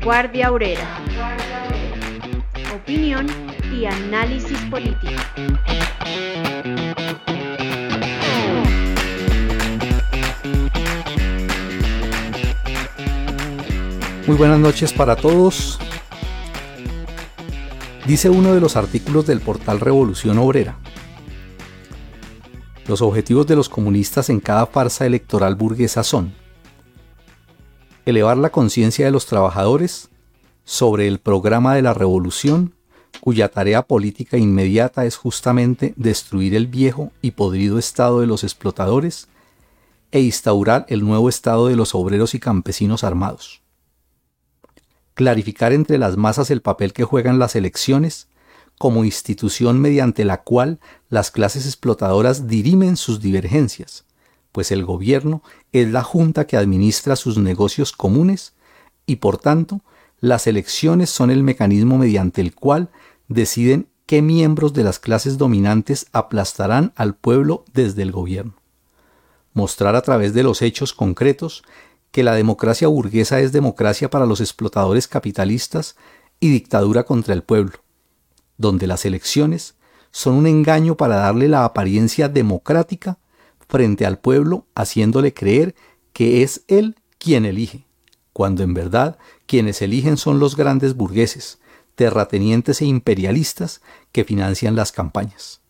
Vanguardia Obrera. Opinión y análisis político. Muy buenas noches para todos. Dice uno de los artículos del portal Revolución Obrera. Los objetivos de los comunistas en cada farsa electoral burguesa son elevar la conciencia de los trabajadores sobre el programa de la revolución, cuya tarea política inmediata es justamente destruir el viejo y podrido estado de los explotadores e instaurar el nuevo estado de los obreros y campesinos armados. Clarificar entre las masas el papel que juegan las elecciones como institución mediante la cual las clases explotadoras dirimen sus divergencias, pues el gobierno es la junta que administra sus negocios comunes y por tanto las elecciones son el mecanismo mediante el cual deciden qué miembros de las clases dominantes aplastarán al pueblo desde el gobierno. Mostrar a través de los hechos concretos que la democracia burguesa es democracia para los explotadores capitalistas y dictadura contra el pueblo, donde las elecciones son un engaño para darle la apariencia democrática frente al pueblo haciéndole creer que es él quien elige, cuando en verdad quienes eligen son los grandes burgueses, terratenientes e imperialistas que financian las campañas.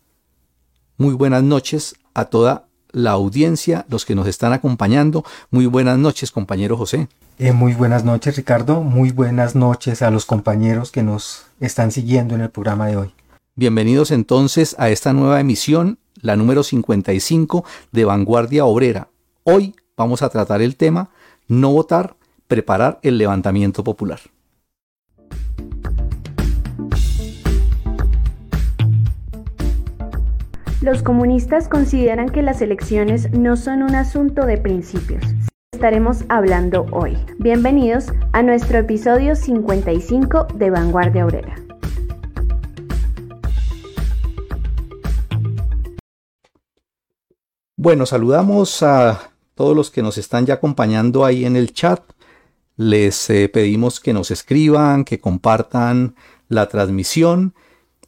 Muy buenas noches a toda la audiencia, los que nos están acompañando. Muy buenas noches, compañero José. Eh, muy buenas noches, Ricardo. Muy buenas noches a los compañeros que nos están siguiendo en el programa de hoy. Bienvenidos entonces a esta nueva emisión la número 55 de Vanguardia Obrera. Hoy vamos a tratar el tema no votar, preparar el levantamiento popular. Los comunistas consideran que las elecciones no son un asunto de principios. Estaremos hablando hoy. Bienvenidos a nuestro episodio 55 de Vanguardia Obrera. Bueno, saludamos a todos los que nos están ya acompañando ahí en el chat. Les eh, pedimos que nos escriban, que compartan la transmisión.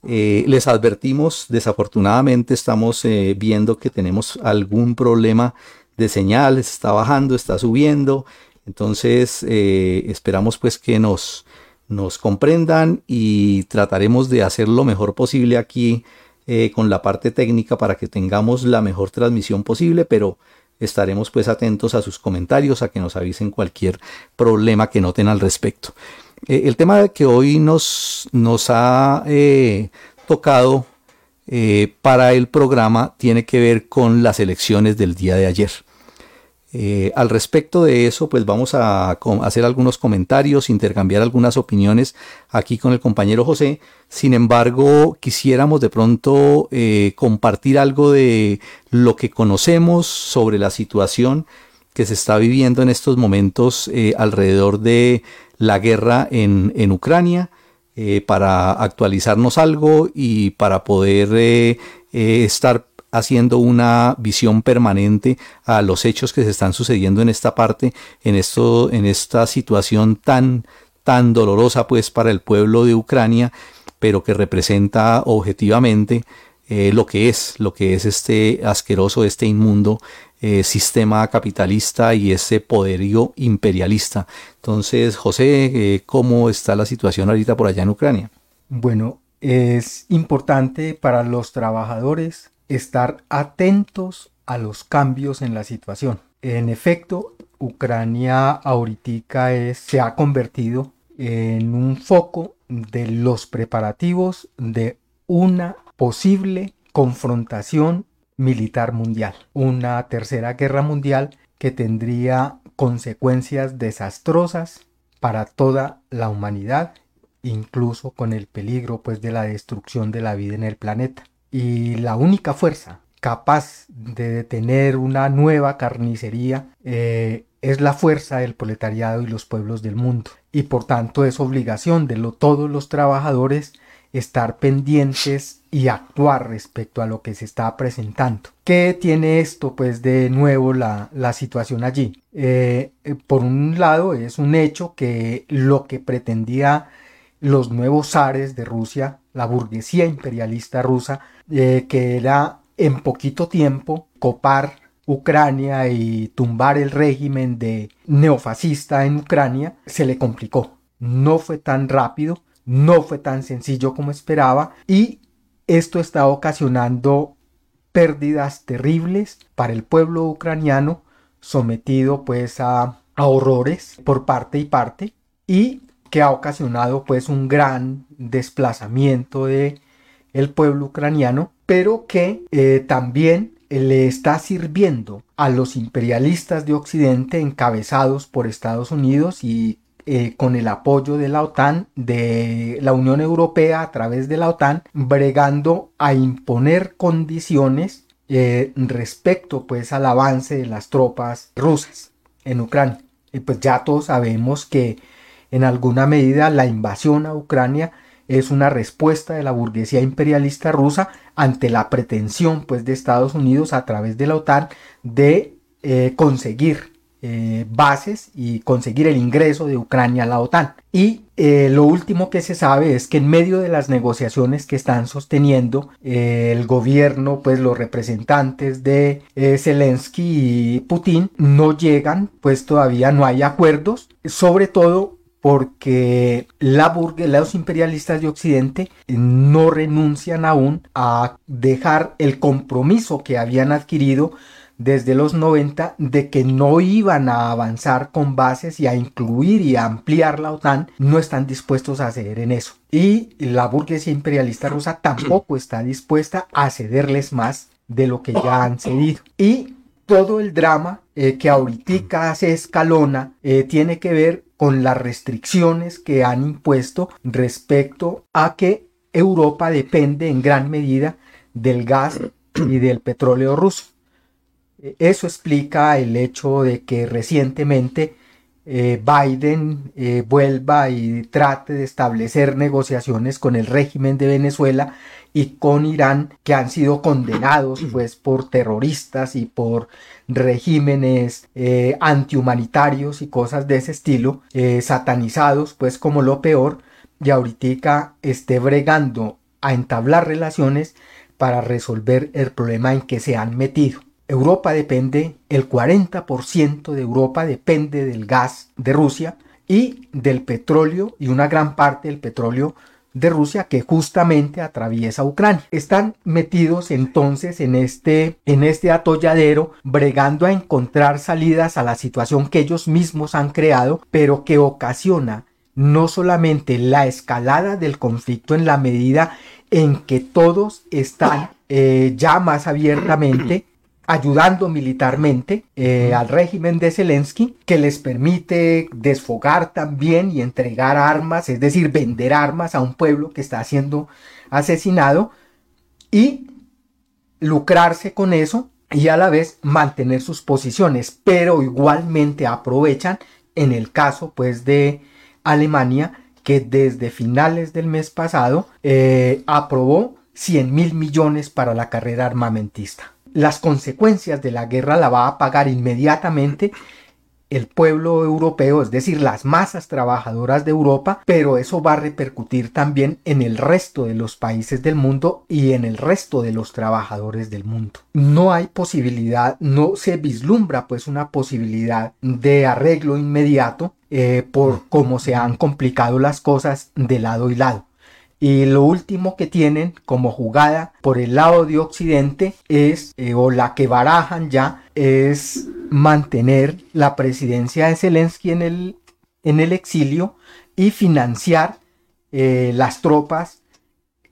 Eh, les advertimos, desafortunadamente estamos eh, viendo que tenemos algún problema de señal, está bajando, está subiendo. Entonces esperamos pues que nos, nos comprendan y trataremos de hacer lo mejor posible aquí eh, con la parte técnica para que tengamos la mejor transmisión posible, pero estaremos pues atentos a sus comentarios, a que nos avisen cualquier problema que noten al respecto. Eh, el tema que hoy nos, nos ha eh, tocado para el programa tiene que ver con las elecciones del día de ayer. Eh, al respecto de eso, pues vamos a, hacer algunos comentarios, intercambiar algunas opiniones aquí con el compañero José. Sin embargo, quisiéramos de pronto eh, compartir algo de lo que conocemos sobre la situación que se está viviendo en estos momentos eh, alrededor de la guerra en, en Ucrania, para actualizarnos algo y para poder estar haciendo una visión permanente a los hechos que se están sucediendo en esta parte, en esto, en esta situación tan, tan dolorosa pues para el pueblo de Ucrania, pero que representa objetivamente eh, lo que es, lo que es este asqueroso, este inmundo eh, sistema capitalista y ese poderío imperialista. Entonces, José, eh, ¿cómo está la situación ahorita por allá en Ucrania? Bueno, es importante para los trabajadores estar atentos a los cambios en la situación. En efecto, Ucrania ahorita se ha convertido en un foco de los preparativos de una posible confrontación militar mundial, una tercera guerra mundial que tendría consecuencias desastrosas para toda la humanidad incluso con el peligro pues de la destrucción de la vida en el planeta. Y la única fuerza capaz de detener una nueva carnicería eh, es la fuerza del proletariado y los pueblos del mundo. Y por tanto es obligación de todos los trabajadores estar pendientes y actuar respecto a lo que se está presentando. ¿Qué tiene esto? Pues de nuevo la, situación allí. Eh, eh, por un lado es un hecho que lo que pretendía los nuevos zares de Rusia, la burguesía imperialista rusa, que era en poquito tiempo copar Ucrania y tumbar el régimen de neofascista en Ucrania, se le complicó. No fue tan rápido, no fue tan sencillo como esperaba y esto está ocasionando pérdidas terribles para el pueblo ucraniano sometido pues a, a horrores por parte y parte y que ha ocasionado pues un gran desplazamiento de el pueblo ucraniano pero que eh, también le está sirviendo a los imperialistas de Occidente encabezados por Estados Unidos y eh, con el apoyo de la OTAN, de la Unión Europea a través de la OTAN, bregando a imponer condiciones eh, respecto pues al avance de las tropas rusas en Ucrania. Y pues ya todos sabemos que en alguna medida la invasión a Ucrania es una respuesta de la burguesía imperialista rusa ante la pretensión pues de Estados Unidos a través de la OTAN de eh, conseguir eh, bases y conseguir el ingreso de Ucrania a la OTAN. Y eh, lo último que se sabe es que en medio de las negociaciones que están sosteniendo el gobierno, pues los representantes de Zelensky y Putin no llegan, pues todavía no hay acuerdos, sobre todo porque la los imperialistas de Occidente no renuncian aún a dejar el compromiso que habían adquirido desde los 90 de que no iban a avanzar con bases y a incluir y a ampliar la OTAN, no están dispuestos a ceder en eso. Y la burguesía imperialista rusa tampoco está dispuesta a cederles más de lo que ya han cedido. Y todo el drama eh, que ahorita se escalona eh, tiene que ver con las restricciones que han impuesto respecto a que Europa depende en gran medida del gas y del petróleo ruso. Eh, eso explica el hecho de que recientemente Biden vuelva y trate de establecer negociaciones con el régimen de Venezuela y con Irán que han sido condenados pues por terroristas y por regímenes eh, antihumanitarios y cosas de ese estilo eh, satanizados pues como lo peor y ahorita esté bregando a entablar relaciones para resolver el problema en que se han metido. Europa depende, el 40% de Europa depende del gas de Rusia y del petróleo y una gran parte del petróleo de Rusia que justamente atraviesa Ucrania. Están metidos entonces en este, en este atolladero, bregando a encontrar salidas a la situación que ellos mismos han creado, pero que ocasiona no solamente la escalada del conflicto en la medida en que todos están eh, ya más abiertamente ayudando militarmente eh, al régimen de Zelensky, que les permite desfogar también y entregar armas, es decir, vender armas a un pueblo que está siendo asesinado y lucrarse con eso y a la vez mantener sus posiciones, pero igualmente aprovechan en el caso pues de Alemania que desde finales del mes pasado eh, aprobó 100 mil millones para la carrera armamentista las consecuencias de la guerra la va a pagar inmediatamente el pueblo europeo, es decir, las masas trabajadoras de Europa, pero eso va a repercutir también en el resto de los países del mundo y en el resto de los trabajadores del mundo. No hay posibilidad, no se vislumbra pues una posibilidad de arreglo inmediato eh, por cómo se han complicado las cosas de lado y lado. Y lo último que tienen como jugada por el lado de Occidente es, eh, o la que barajan ya, es mantener la presidencia de Zelensky en el, en el exilio y financiar eh, las tropas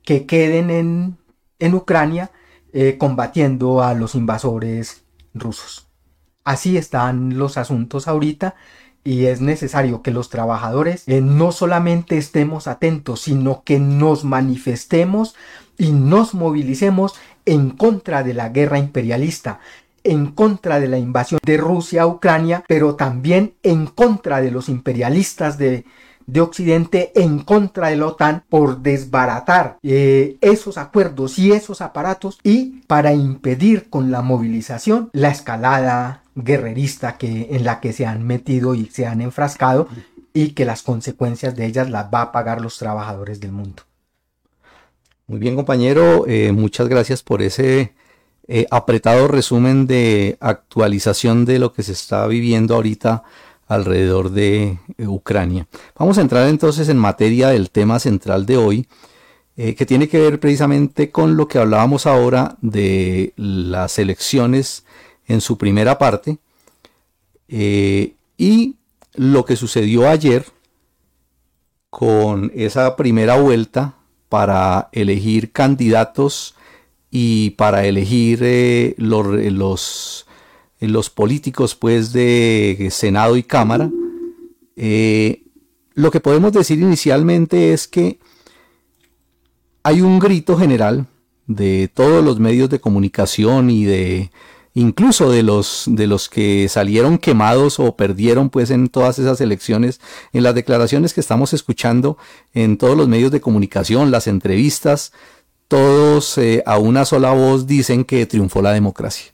que queden en, en Ucrania eh, combatiendo a los invasores rusos. Así están los asuntos ahorita y es necesario que los trabajadores eh, no solamente estemos atentos, sino que nos manifestemos y nos movilicemos en contra de la guerra imperialista, en contra de la invasión de Rusia a Ucrania, pero también en contra de los imperialistas de, de Occidente en contra de la OTAN por desbaratar eh, esos acuerdos y esos aparatos y para impedir con la movilización la escalada guerrerista que, en la que se han metido y se han enfrascado y que las consecuencias de ellas las va a pagar los trabajadores del mundo. Muy bien compañero, eh, muchas gracias por ese eh, apretado resumen de actualización de lo que se está viviendo ahorita alrededor de eh, Ucrania. Vamos a entrar entonces en materia del tema central de hoy, que tiene que ver precisamente con lo que hablábamos ahora de las elecciones en su primera parte y lo que sucedió ayer con esa primera vuelta para elegir candidatos y para elegir eh, los, los, los, políticos pues de Senado y Cámara, eh, lo que podemos decir inicialmente es que hay un grito general de todos los medios de comunicación y de incluso de los de los que salieron quemados o perdieron pues en todas esas elecciones en las declaraciones que estamos escuchando en todos los medios de comunicación las entrevistas todos eh, a una sola voz dicen que triunfó la democracia,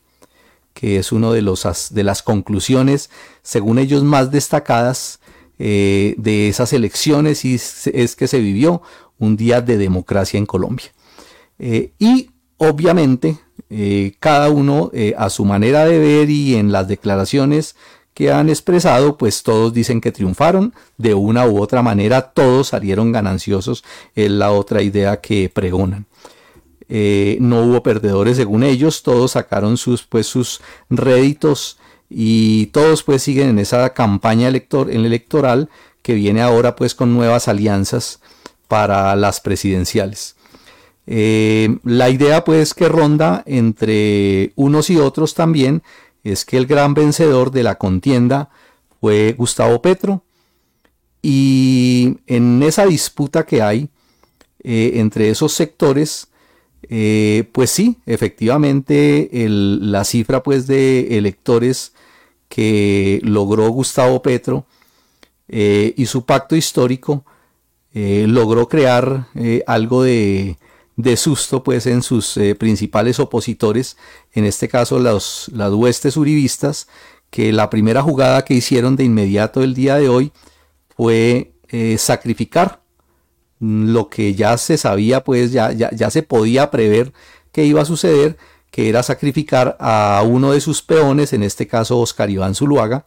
que es una de, de las conclusiones, según ellos, más destacadas eh, de esas elecciones y es que se vivió un día de democracia en Colombia. Eh, y obviamente cada uno a su manera de ver y en las declaraciones que han expresado, pues todos dicen que triunfaron, de una u otra manera todos salieron gananciosos, es la otra idea que pregonan. Eh, no hubo perdedores según ellos, todos sacaron sus, pues, sus réditos y todos pues siguen en esa campaña elector electoral que viene ahora pues con nuevas alianzas para las presidenciales. Eh, la idea pues que ronda entre unos y otros también es que el gran vencedor de la contienda fue Gustavo Petro. Y en esa disputa que hay eh, entre esos sectores eh, pues sí, efectivamente la cifra pues de electores que logró Gustavo Petro y su pacto histórico logró crear algo de, susto pues en sus principales opositores, en este caso los, las huestes uribistas, que la primera jugada que hicieron de inmediato el día de hoy fue sacrificar lo que ya se sabía, pues ya, ya, se podía prever que iba a suceder, que era sacrificar a uno de sus peones, en este caso Oscar Iván Zuluaga,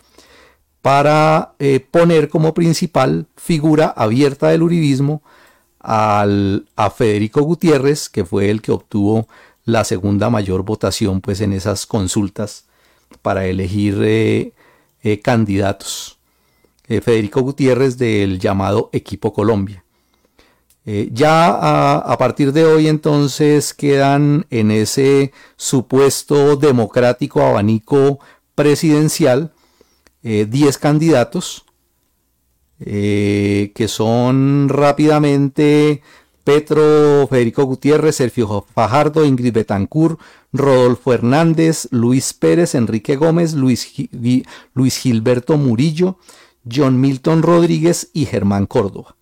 para eh, poner como principal figura abierta del uribismo a Federico Gutiérrez, que fue el que obtuvo la segunda mayor votación pues, en esas consultas para elegir eh, eh, candidatos. Federico Gutiérrez del llamado Equipo Colombia. Eh, ya a, partir de hoy entonces quedan en ese supuesto democrático abanico presidencial 10 eh, candidatos eh, que son rápidamente Petro, Federico Gutiérrez, Sergio Fajardo, Ingrid Betancourt, Rodolfo Hernández, Luis Pérez, Enrique Gómez, Luis, Luis Gilberto Murillo, John Milton Rodríguez y Germán Córdoba.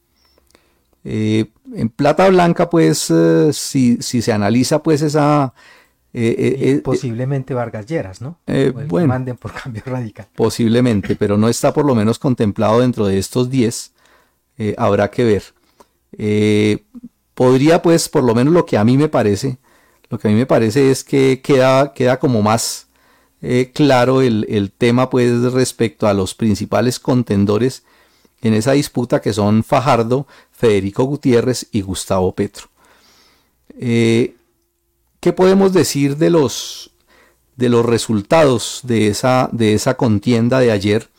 Eh, en plata blanca, pues, eh, si, se analiza, pues, esa... Eh, posiblemente Vargas Lleras, ¿no? bueno, manden por cambio radical. Posiblemente, pero no está por lo menos contemplado dentro de estos 10. habrá que ver. podría, pues, por lo menos lo que a mí me parece, lo que a mí me parece es que queda, queda como más claro el, el tema, pues, respecto a los principales contendores en esa disputa que son Fajardo, Federico Gutiérrez y Gustavo Petro. Eh, ¿Qué podemos decir de los, de los resultados de esa, de esa contienda de ayer?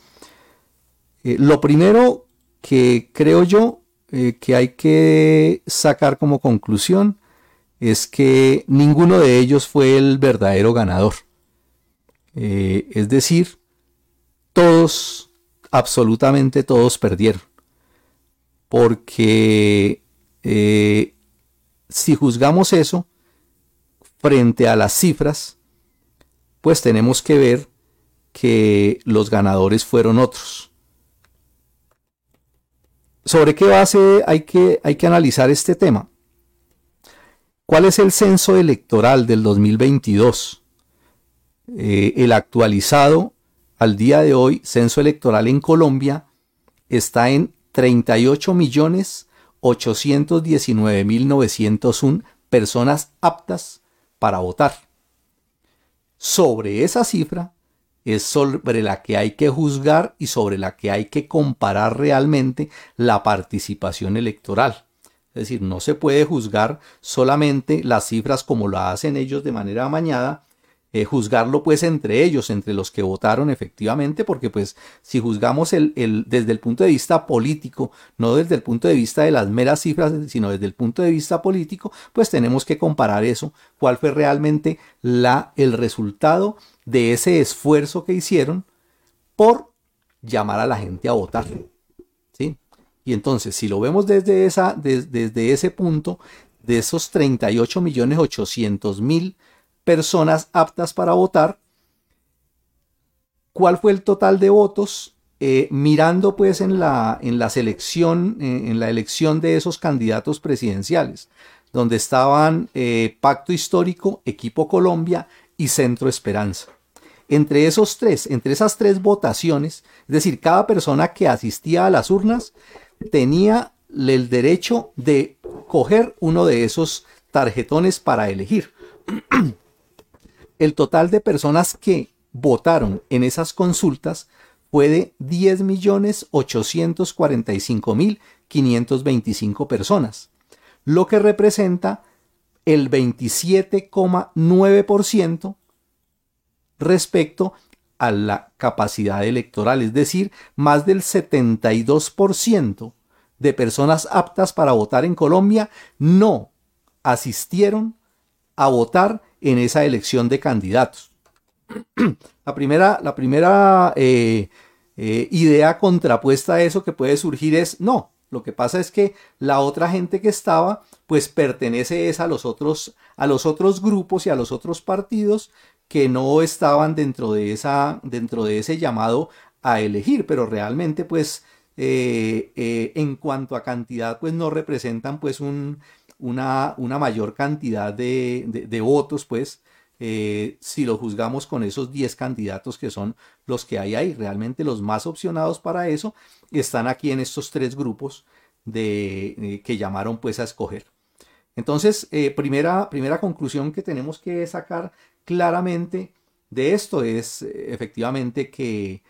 Eh, lo primero que creo yo eh, que hay que sacar como conclusión es que ninguno de ellos fue el verdadero ganador. es decir, todos absolutamente todos perdieron. Porque eh, si juzgamos eso frente a las cifras, pues tenemos que ver que los ganadores fueron otros. ¿Sobre qué base hay que, hay que analizar este tema? ¿Cuál es el censo electoral del 2022? Eh, el actualizado al día de hoy, censo electoral en Colombia, está en 38.819.901 personas aptas para votar. Sobre esa cifra es sobre la que hay que juzgar y sobre la que hay que comparar realmente la participación electoral. Es decir, no se puede juzgar solamente las cifras como lo hacen ellos de manera amañada, eh, juzgarlo pues entre ellos, entre los que votaron efectivamente, porque pues si juzgamos el, el, desde el punto de vista político, no desde el punto de vista de las meras cifras, sino desde el punto de vista político, pues tenemos que comparar eso, cuál fue realmente la, el resultado de ese esfuerzo que hicieron por llamar a la gente a votar. ¿sí? Y entonces, si lo vemos desde, esa, desde ese punto, de esos 38 millones 800 mil personas aptas para votar. ¿Cuál fue el total de votos? Eh, mirando pues en la, en la selección, eh, en la elección de esos candidatos presidenciales, donde estaban eh, Pacto Histórico, Equipo Colombia y Centro Esperanza. Entre esos tres, entre esas tres votaciones, es decir, cada persona que asistía a las urnas tenía el derecho de coger uno de esos tarjetones para elegir. el total de personas que votaron en esas consultas fue de 10.845.525 personas, lo que representa el 27,9% respecto a la capacidad electoral, es decir, más del 72% de personas aptas para votar en Colombia no asistieron a votar en esa elección de candidatos. la primera, la primera eh, eh, idea contrapuesta a eso que puede surgir es, no, lo que pasa es que la otra gente que estaba, pues pertenece es a los otros, a los otros grupos y a los otros partidos que no estaban dentro de esa, dentro de ese llamado a elegir, pero realmente, pues, eh, en cuanto a cantidad, pues no representan, pues, un, una, mayor cantidad de, votos, pues, eh, si lo juzgamos con esos 10 candidatos que son los que hay ahí. Realmente los más opcionados para eso están aquí en estos tres grupos de, eh, que llamaron pues a escoger. Entonces, eh, primera, primera conclusión que tenemos que sacar claramente de esto es efectivamente que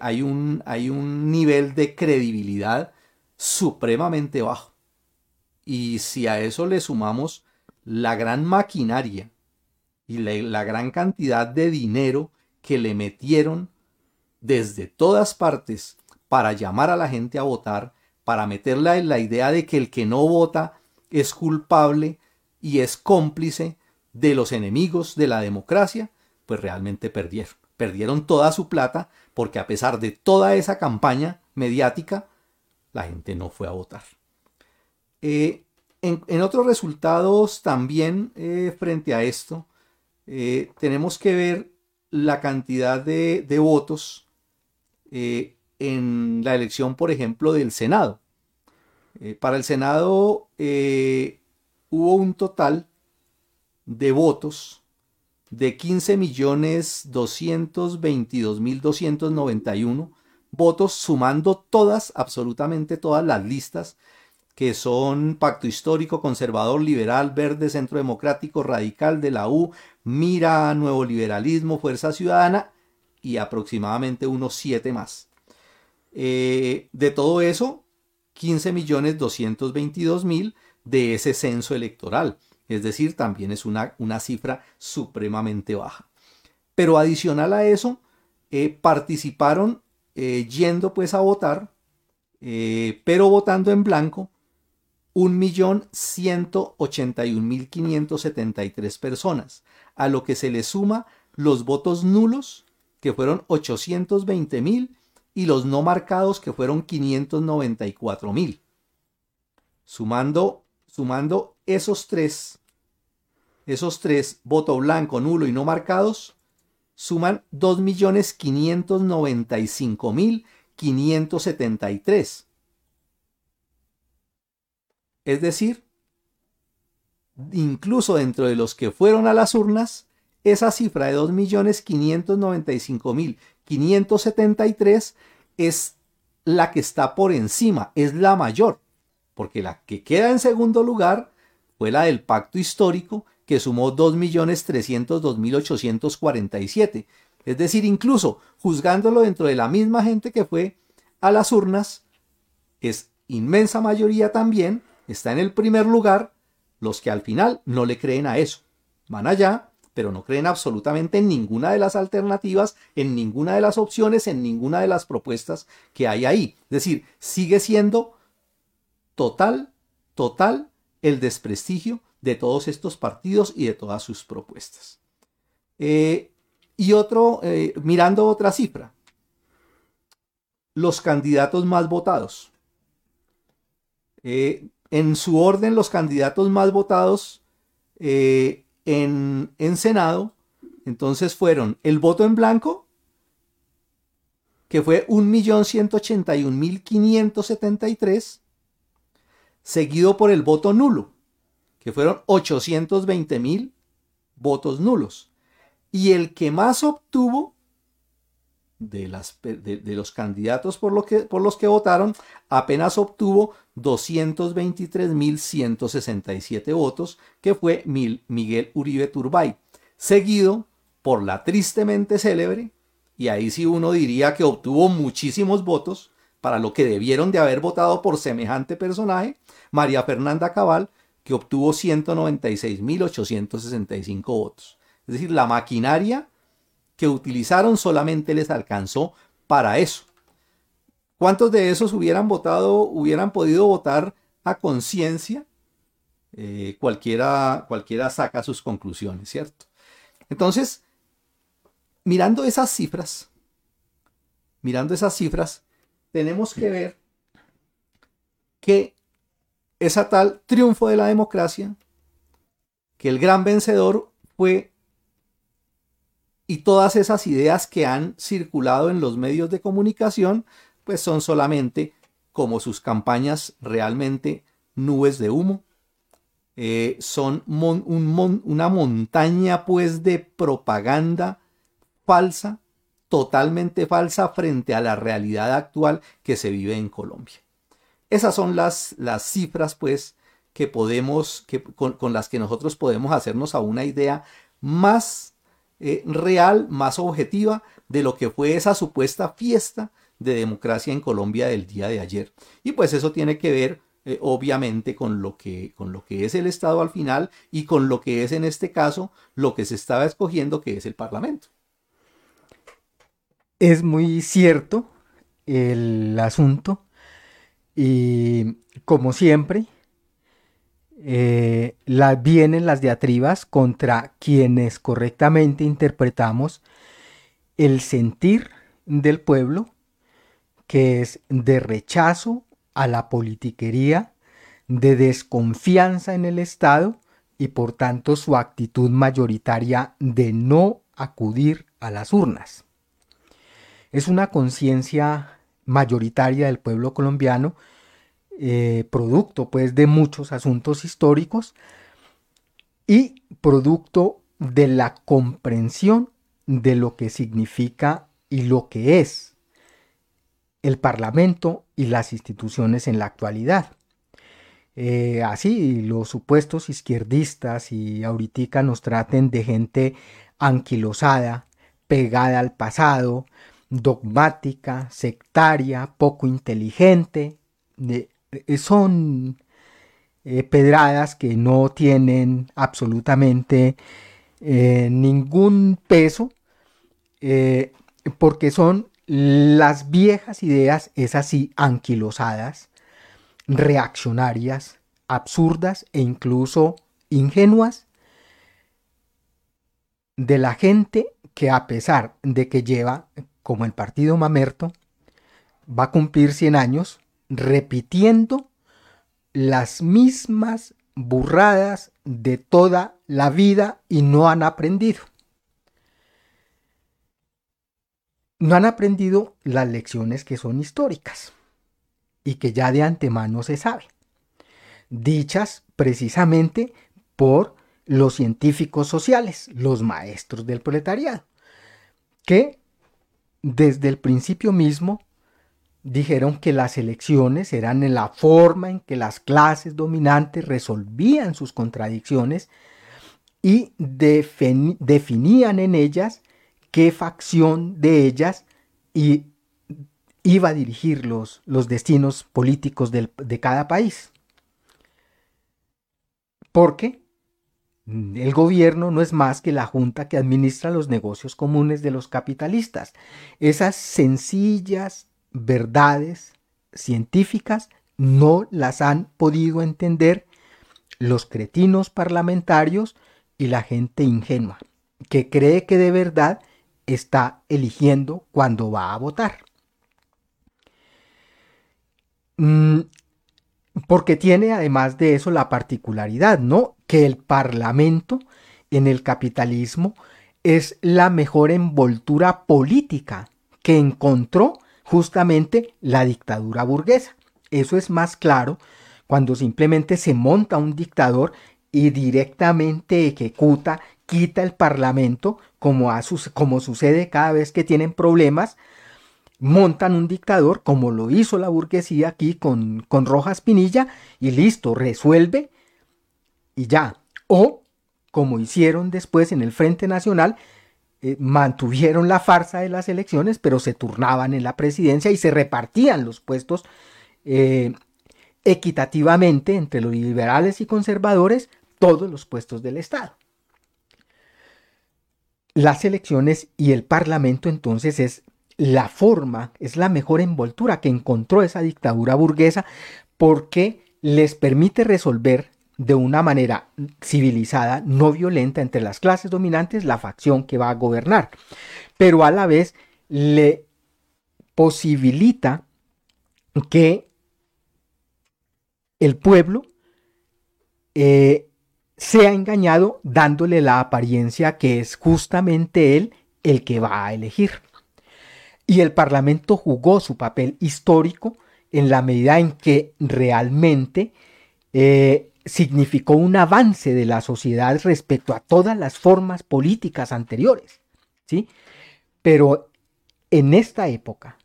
hay, un, hay un nivel de credibilidad supremamente bajo. Y si a eso le sumamos la gran maquinaria y la, gran cantidad de dinero que le metieron desde todas partes para llamar a la gente a votar, para meterla en la idea de que el que no vota es culpable y es cómplice de los enemigos de la democracia, pues realmente perdieron. Perdieron toda su plata porque a pesar de toda esa campaña mediática, la gente no fue a votar. Eh, en, otros resultados también eh, frente a esto, eh, tenemos que ver la cantidad de, votos en la elección, por ejemplo, del Senado. para el Senado hubo un total de votos de 15.222.291 votos, sumando todas, absolutamente todas las listas que son Pacto Histórico, Conservador, Liberal, Verde, Centro Democrático, Radical de la U, Mira, Nuevo Liberalismo, Fuerza Ciudadana y aproximadamente unos siete más. Eh, de todo eso, 15.222.000 de ese censo electoral. Es decir, también es una, una cifra supremamente baja. Pero adicional a eso, eh, participaron eh, yendo pues a votar, pero votando en blanco, 1.181.573 personas, a lo que se le suma los votos nulos, que fueron 820.000, y los no marcados que fueron 594 mil. Sumando, sumando esos tres, esos tres, voto blanco, nulo y no marcados, suman 2.595.573. Es decir, incluso dentro de los que fueron a las urnas, esa cifra de 2.595.573 es la que está por encima, es la mayor, porque la que queda en segundo lugar fue la del pacto histórico que sumó 2.302.847. Es decir, incluso juzgándolo dentro de la misma gente que fue a las urnas, es inmensa mayoría también, está en el primer lugar, los que al final no le creen a eso. Van allá, pero no creen absolutamente en ninguna de las alternativas, en ninguna de las opciones, en ninguna de las propuestas que hay ahí. Es decir, sigue siendo total, total el desprestigio de todos estos partidos y de todas sus propuestas. Eh, y otro, eh, mirando otra cifra, los candidatos más votados. Eh, en su orden, los candidatos más votados en, en Senado, entonces fueron el voto en blanco, que fue 1.181.573, seguido por el voto nulo, que fueron 820 mil votos nulos. Y el que más obtuvo de, los candidatos por, que, por los que votaron, apenas obtuvo 223.167 votos, que fue Miguel Uribe Turbay, seguido por la tristemente célebre, y ahí sí uno diría que obtuvo muchísimos votos para lo que debieron de haber votado por semejante personaje, María Fernanda Cabal, que obtuvo 196.865 votos. Es decir, la maquinaria que utilizaron solamente les alcanzó para eso. ¿Cuántos de esos hubieran votado, hubieran podido votar a conciencia? Eh, cualquiera, cualquiera saca sus conclusiones, ¿cierto? Entonces, mirando esas cifras, mirando esas cifras, tenemos que ver que esa tal triunfo de la democracia, que el gran vencedor fue y todas esas ideas que han circulado en los medios de comunicación, pues son solamente como sus campañas realmente nubes de humo. Eh, son una montaña pues de propaganda falsa, totalmente falsa frente a la realidad actual que se vive en Colombia. Esas son las, las cifras, pues, que podemos, que, con, las que nosotros podemos hacernos a una idea más eh, real, más objetiva de lo que fue esa supuesta fiesta de democracia en Colombia del día de ayer. Y pues eso tiene que ver eh, obviamente con lo, que, con lo que es el Estado al final y con lo que es en este caso lo que se estaba escogiendo que es el Parlamento. Es muy cierto el asunto y como siempre, eh, vienen las diatribas contra quienes correctamente interpretamos el sentir del pueblo, que es de rechazo a la politiquería, de desconfianza en el Estado y por tanto su actitud mayoritaria de no acudir a las urnas. Es una conciencia mayoritaria del pueblo colombiano, eh, producto pues de muchos asuntos históricos y producto de la comprensión de lo que significa y lo que es el Parlamento y las instituciones en la actualidad. Eh, así los supuestos izquierdistas y ahorita nos traten de gente anquilosada, pegada al pasado, dogmática, sectaria, poco inteligente. Eh, son eh, pedradas que no tienen absolutamente eh, ningún peso porque son las viejas ideas, esas sí, anquilosadas, reaccionarias, absurdas e incluso ingenuas de la gente que a pesar de que lleva como el partido Mamerto, va a cumplir 100 años repitiendo las mismas burradas de toda la vida y no han aprendido. No han aprendido las lecciones que son históricas y que ya de antemano se sabe, dichas precisamente por los científicos sociales, los maestros del proletariado, que desde el principio mismo dijeron que las elecciones eran en la forma en que las clases dominantes resolvían sus contradicciones y definían en ellas qué facción de ellas iba a dirigir los, los destinos políticos de cada país. Porque el gobierno no es más que la junta que administra los negocios comunes de los capitalistas. Esas sencillas verdades científicas no las han podido entender los cretinos parlamentarios y la gente ingenua, que cree que de verdad está eligiendo cuando va a votar. Mm, porque tiene además de eso la particularidad, ¿no? Que el parlamento en el capitalismo es la mejor envoltura política que encontró justamente la dictadura burguesa. Eso es más claro cuando simplemente se monta un dictador y directamente ejecuta, quita el parlamento, como, sucede cada vez que tienen problemas, montan un dictador, como lo hizo la burguesía aquí con, con Rojas Pinilla, y listo, resuelve y ya. O, como hicieron después en el Frente Nacional, eh, mantuvieron la farsa de las elecciones, pero se turnaban en la presidencia y se repartían los puestos eh, equitativamente entre los liberales y conservadores, todos los puestos del Estado. Las elecciones y el Parlamento entonces es la forma, es la mejor envoltura que encontró esa dictadura burguesa porque les permite resolver de una manera civilizada, no violenta entre las clases dominantes, la facción que va a gobernar, pero a la vez le posibilita que el pueblo eh, sea engañado dándole la apariencia que es justamente él el que va a elegir. Y el Parlamento jugó su papel histórico en la medida en que realmente eh, significó un avance de la sociedad respecto a todas las formas políticas anteriores, ¿sí? Pero en esta época,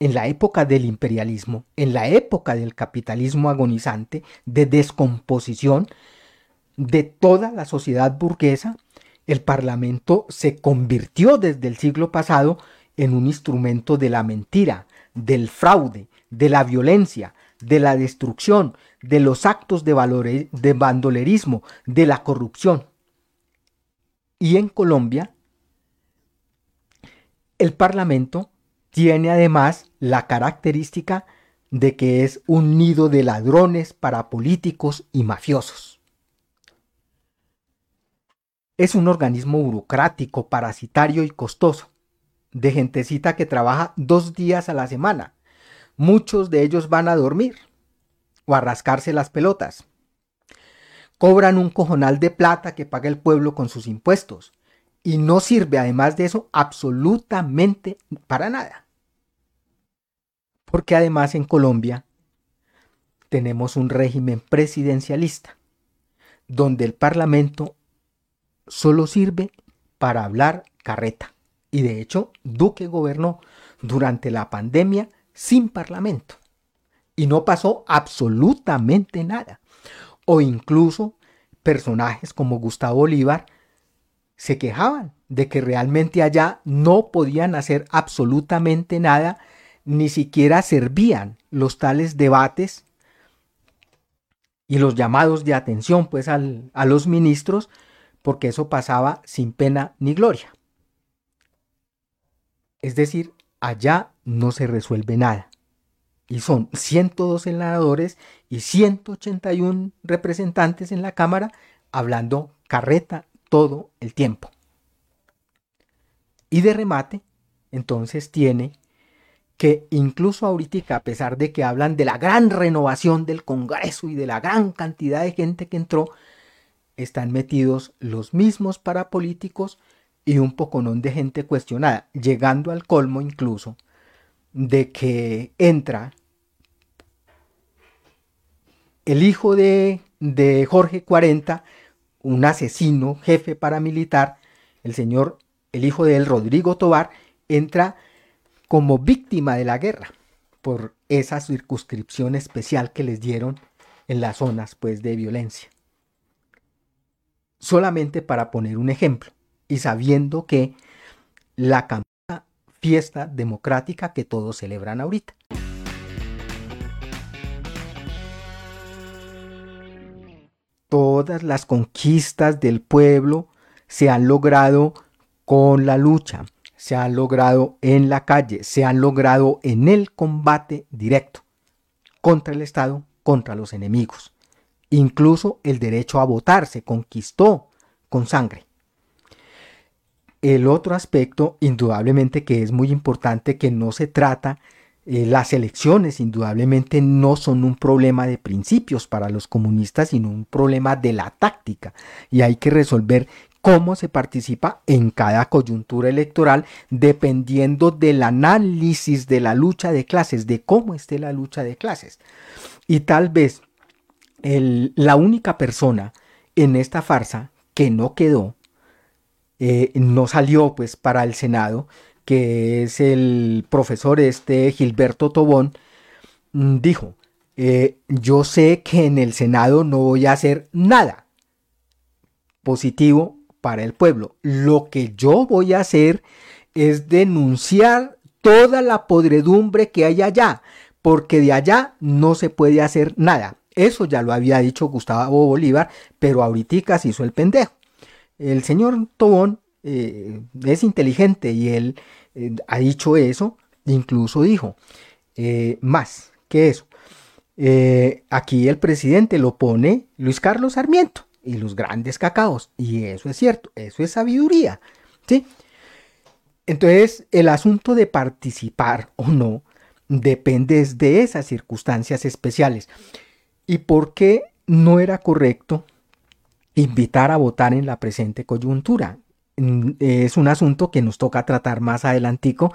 en la época del imperialismo, en la época del capitalismo agonizante, de descomposición de toda la sociedad burguesa, el Parlamento se convirtió desde el siglo pasado en un instrumento de la mentira, del fraude, de la violencia, de la destrucción, de los actos de, de bandolerismo, de la corrupción. Y en Colombia, el Parlamento tiene además la característica de que es un nido de ladrones para políticos y mafiosos. Es un organismo burocrático, parasitario y costoso, de gentecita que trabaja dos días a la semana. Muchos de ellos van a dormir o a rascarse las pelotas. Cobran un cojonal de plata que paga el pueblo con sus impuestos y no sirve además de eso absolutamente para nada. Porque además en Colombia tenemos un régimen presidencialista donde el parlamento solo sirve para hablar carreta. Y de hecho, Duque gobernó durante la pandemia sin parlamento y no pasó absolutamente nada. O incluso personajes como Gustavo Bolívar se quejaban de que realmente allá no podían hacer absolutamente nada, ni siquiera servían los tales debates y los llamados de atención pues a los ministros, porque eso pasaba sin pena ni gloria. Es decir, allá no se resuelve nada y son 102 senadores y 181 representantes en la Cámara hablando carreta todo el tiempo. Y de remate, entonces tiene que incluso ahorita, a pesar de que hablan de la gran renovación del Congreso y de la gran cantidad de gente que entró, están metidos los mismos parapolíticos y un poconón de gente cuestionada, llegando al colmo incluso de que entra el hijo de, de Jorge 40, un asesino, jefe paramilitar, el señor, el hijo de él, Rodrigo Tobar, entra como víctima de la guerra por esa circunscripción especial que les dieron en las zonas pues de violencia. Solamente para poner un ejemplo y sabiendo que la campaña fiesta democrática que todos celebran ahorita. Todas las conquistas del pueblo se han logrado con la lucha, se han logrado en la calle, se han logrado en el combate directo contra el Estado, contra los enemigos. Incluso el derecho a votar se conquistó con sangre. El otro aspecto, indudablemente que es muy importante, que no se trata, eh, las elecciones indudablemente no son un problema de principios para los comunistas, sino un problema de la táctica. Y hay que resolver cómo se participa en cada coyuntura electoral dependiendo del análisis de la lucha de clases, de cómo esté la lucha de clases. Y tal vez la única persona en esta farsa que no quedó eh, no salió pues para el Senado, que es el profesor este Gilberto Tobón, mm, dijo, eh, yo sé que en el Senado no voy a hacer nada positivo para el pueblo. Lo que yo voy a hacer es denunciar toda la podredumbre que hay allá, porque de allá no se puede hacer nada. Eso ya lo había dicho Gustavo Bolívar, pero ahorita se hizo el pendejo. El señor Tobón eh, es inteligente y él eh, ha dicho eso, incluso dijo eh, más que eso. aquí el presidente lo pone Luis Carlos Sarmiento y los grandes cacaos, y eso es cierto, eso es sabiduría. ¿sí? Entonces, el asunto de participar o no depende de esas circunstancias especiales. ¿Y por qué no era correcto invitar a votar en la presente coyuntura. Mm, es un asunto que nos toca tratar más adelantico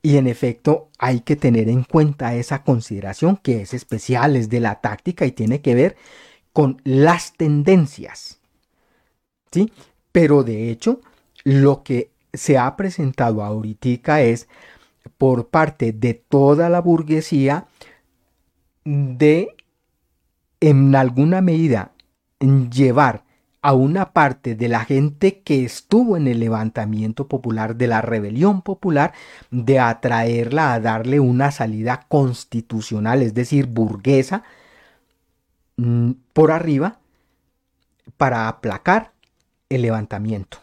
y en efecto hay que tener en cuenta esa consideración que es especial, es de la táctica y tiene que ver con las tendencias. ¿Sí? Pero de hecho, lo que se ha presentado ahorita es por parte de toda la burguesía de en alguna medida llevar a una parte de la gente que estuvo en el levantamiento popular, de la rebelión popular, de atraerla a darle una salida constitucional, es decir, burguesa, mm, por arriba, para aplacar el levantamiento.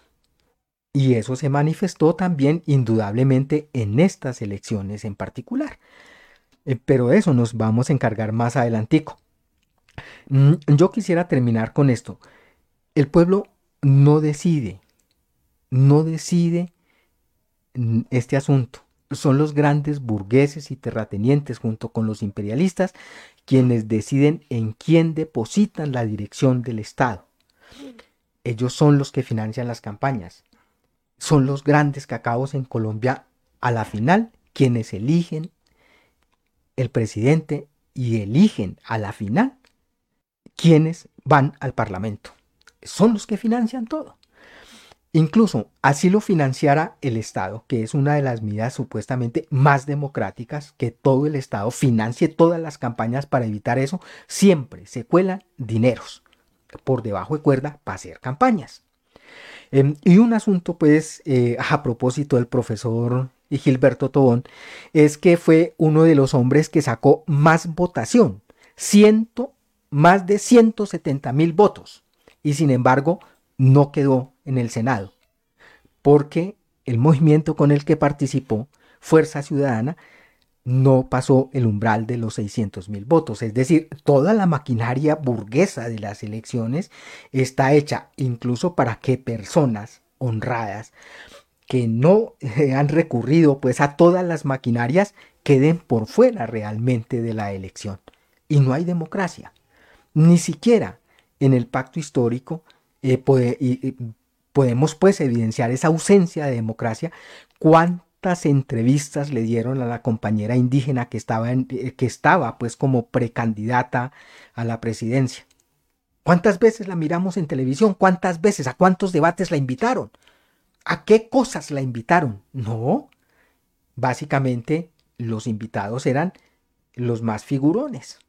Y eso se manifestó también indudablemente en estas elecciones en particular. Eh, pero eso nos vamos a encargar más adelantico. Mm, yo quisiera terminar con esto. El pueblo no decide, no decide este asunto. Son los grandes burgueses y terratenientes junto con los imperialistas quienes deciden en quién depositan la dirección del Estado. Ellos son los que financian las campañas. Son los grandes cacaos en Colombia a la final quienes eligen el presidente y eligen a la final quienes van al Parlamento son los que financian todo. Incluso así lo financiara el Estado, que es una de las medidas supuestamente más democráticas, que todo el Estado financie todas las campañas para evitar eso, siempre se cuelan dineros por debajo de cuerda para hacer campañas. Em, y un asunto, pues, eh, a propósito del profesor Gilberto Tobón, es que fue uno de los hombres que sacó más votación, ciento, más de 170 mil votos y sin embargo no quedó en el Senado, porque el movimiento con el que participó, Fuerza Ciudadana, no pasó el umbral de los 600 mil votos. Es decir, toda la maquinaria burguesa de las elecciones está hecha incluso para que personas honradas que no han recurrido pues a todas las maquinarias queden por fuera realmente de la elección. Y no hay democracia. Ni siquiera en el pacto histórico eh, podemos pues evidenciar esa ausencia de democracia. ¿Cuántas entrevistas le dieron a la compañera indígena que estaba, eh, que estaba pues como precandidata a la presidencia? ¿Cuántas veces la miramos en televisión? ¿Cuántas veces? ¿A cuántos debates la invitaron? ¿A qué cosas la invitaron? No. Básicamente los invitados eran los más figurones.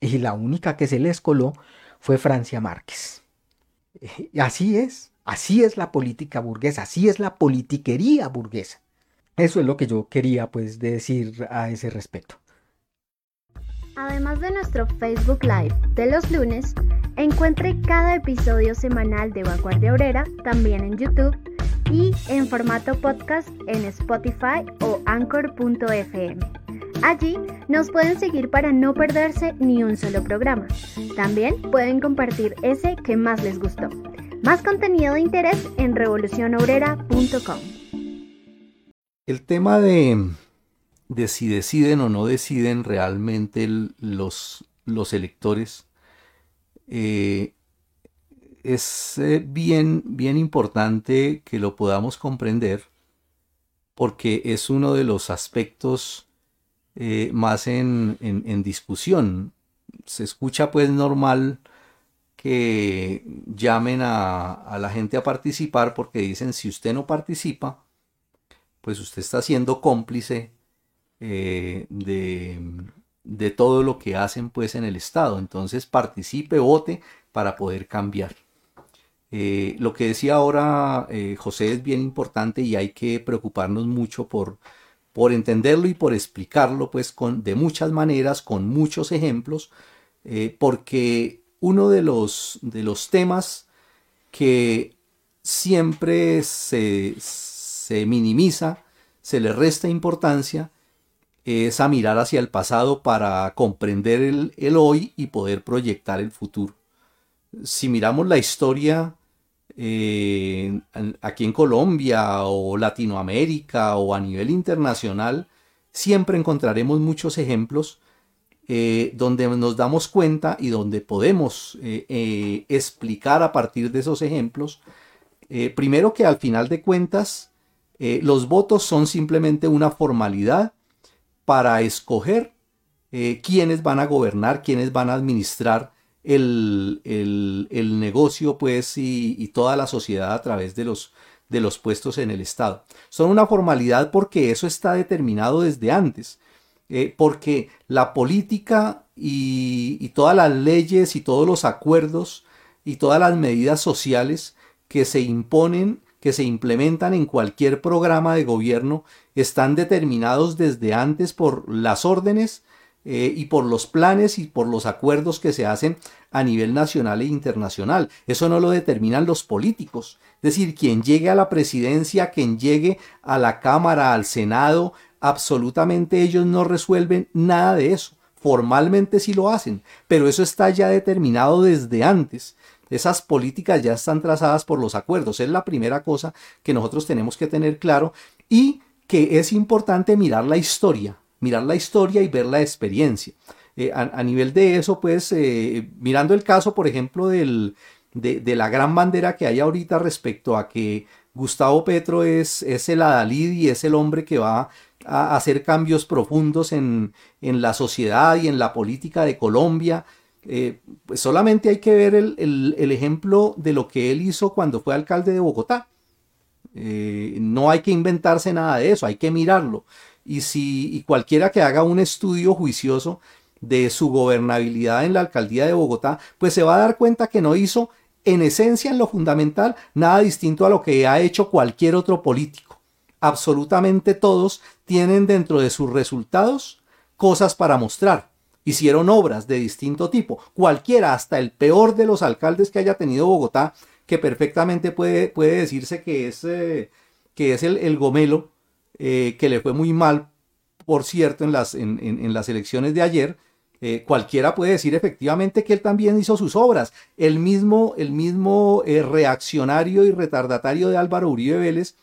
Y la única que se les coló fue Francia Márquez. Y así es, así es la política burguesa, así es la politiquería burguesa. Eso es lo que yo quería pues decir a ese respecto. Además de nuestro Facebook Live de los lunes, encuentre cada episodio semanal de Vanguardia Obrera también en YouTube y en formato podcast en Spotify o anchor.fm. Allí nos pueden seguir para no perderse ni un solo programa. También pueden compartir ese que más les gustó. Más contenido de interés en revolucionobrera.com. El tema de, de, si deciden o no deciden realmente los, los electores eh, es eh, bien, bien importante que lo podamos comprender porque es uno de los aspectos eh, más en, discusión. Se escucha pues normal que llamen a, la gente a participar porque dicen si usted no participa, pues usted está siendo cómplice eh, de, de, todo lo que hacen pues en el Estado. Entonces participe, vote para poder cambiar. Eh, lo que decía ahora José es bien importante y hay que preocuparnos mucho por por entenderlo y por explicarlo pues con, de muchas maneras, con muchos ejemplos, eh, porque uno de los, de los temas que siempre se, minimiza, se le resta importancia, es mirar hacia el pasado para comprender el, el hoy y poder proyectar el futuro. Si miramos la historia eh, aquí en Colombia o Latinoamérica o a nivel internacional, siempre encontraremos muchos ejemplos eh, donde nos damos cuenta y donde podemos eh, explicar a partir de esos ejemplos, primero que al final de cuentas, los votos son simplemente una formalidad para escoger quiénes van a gobernar, quiénes van a administrar el, negocio pues y, toda la sociedad a través de los, de los puestos en el Estado. Son una formalidad porque eso está determinado desde antes, eh, porque la política y todas las leyes y todos los acuerdos y todas las medidas sociales que se imponen que se implementan en cualquier programa de gobierno están determinados desde antes por las órdenes eh, y por los planes y por los acuerdos que se hacen a nivel nacional e internacional. Eso no lo determinan los políticos. Es decir, quien llegue a la presidencia, quien llegue a la Cámara, al Senado, absolutamente ellos no resuelven nada de eso. Formalmente sí lo hacen, pero eso está ya determinado desde antes. Esas políticas ya están trazadas por los acuerdos. Es la primera cosa que nosotros tenemos que tener claro y que es importante mirar la historia mirar la historia y ver la experiencia. Eh, a, nivel de eso, pues, eh, mirando el caso, por ejemplo, del, de, la gran bandera que hay ahorita respecto a que Gustavo Petro es, es el adalid y es el hombre que va a hacer cambios profundos en, la sociedad y en la política de Colombia. Eh, pues solamente hay que ver el, ejemplo de lo que él hizo cuando fue alcalde de Bogotá. no hay que inventarse nada de eso, hay que mirarlo y si cualquiera que haga un estudio juicioso de su gobernabilidad en la alcaldía de Bogotá, pues se va a dar cuenta que no hizo en esencia, en lo fundamental, nada distinto a lo que ha hecho cualquier otro político. Absolutamente todos tienen dentro de sus resultados cosas para mostrar. Hicieron obras de distinto tipo. Cualquiera, hasta el peor de los alcaldes que haya tenido Bogotá, que perfectamente puede, puede decirse que es, eh, que es el, el gomelo, eh, que le fue muy mal, por cierto, en las, en, las elecciones de ayer, eh, cualquiera puede decir efectivamente que él también hizo sus obras. El mismo, el mismo eh, reaccionario y retardatario de Álvaro Uribe Vélez,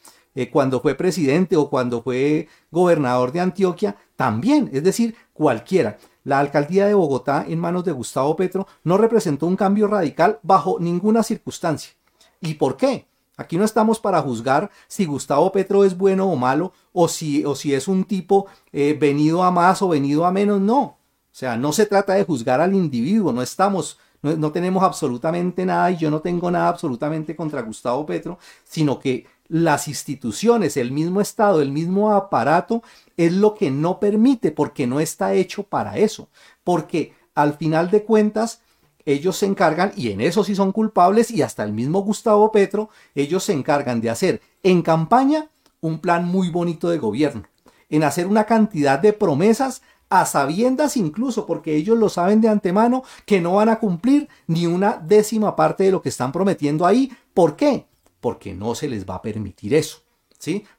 cuando fue presidente o cuando fue gobernador de Antioquia, también, es decir, cualquiera. La alcaldía de Bogotá en manos de Gustavo Petro no representó un cambio radical bajo ninguna circunstancia. ¿Y por qué? Aquí no estamos para juzgar si Gustavo Petro es bueno o malo o si, o si es un tipo eh, venido a más o venido a menos, no. O sea, no se trata de juzgar al individuo, no estamos, no, no tenemos absolutamente nada y yo no tengo nada absolutamente contra Gustavo Petro, sino que las instituciones, el mismo Estado, el mismo aparato, es lo que no permite porque no está hecho para eso. Porque al final de cuentas, ellos se encargan, y en eso sí son culpables, y hasta el mismo Gustavo Petro, ellos se encargan de hacer en campaña un plan muy bonito de gobierno, en hacer una cantidad de promesas a sabiendas incluso, porque ellos lo saben de antemano, que no van a cumplir ni una décima parte de lo que están prometiendo ahí. ¿Por qué? Porque no se les va a permitir eso.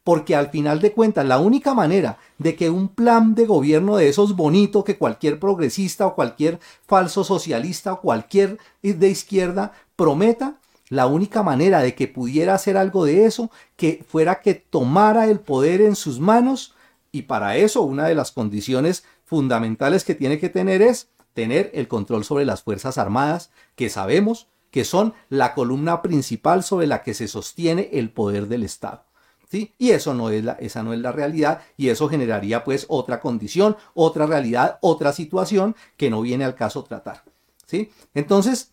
Porque al final de cuentas, la única manera de que un plan de gobierno de esos bonito que cualquier progresista o cualquier falso socialista o cualquier de izquierda prometa, la única manera de que pudiera hacer algo de eso, que fuera que tomara el poder en sus manos, y para eso una de las condiciones fundamentales que tiene que tener es tener el control sobre las Fuerzas Armadas, que sabemos que son la columna principal sobre la que se sostiene el poder del Estado. ¿Sí? Y eso no es la, esa no es la realidad y eso generaría pues otra condición, otra realidad, otra situación que no viene al caso tratar. ¿Sí? Entonces,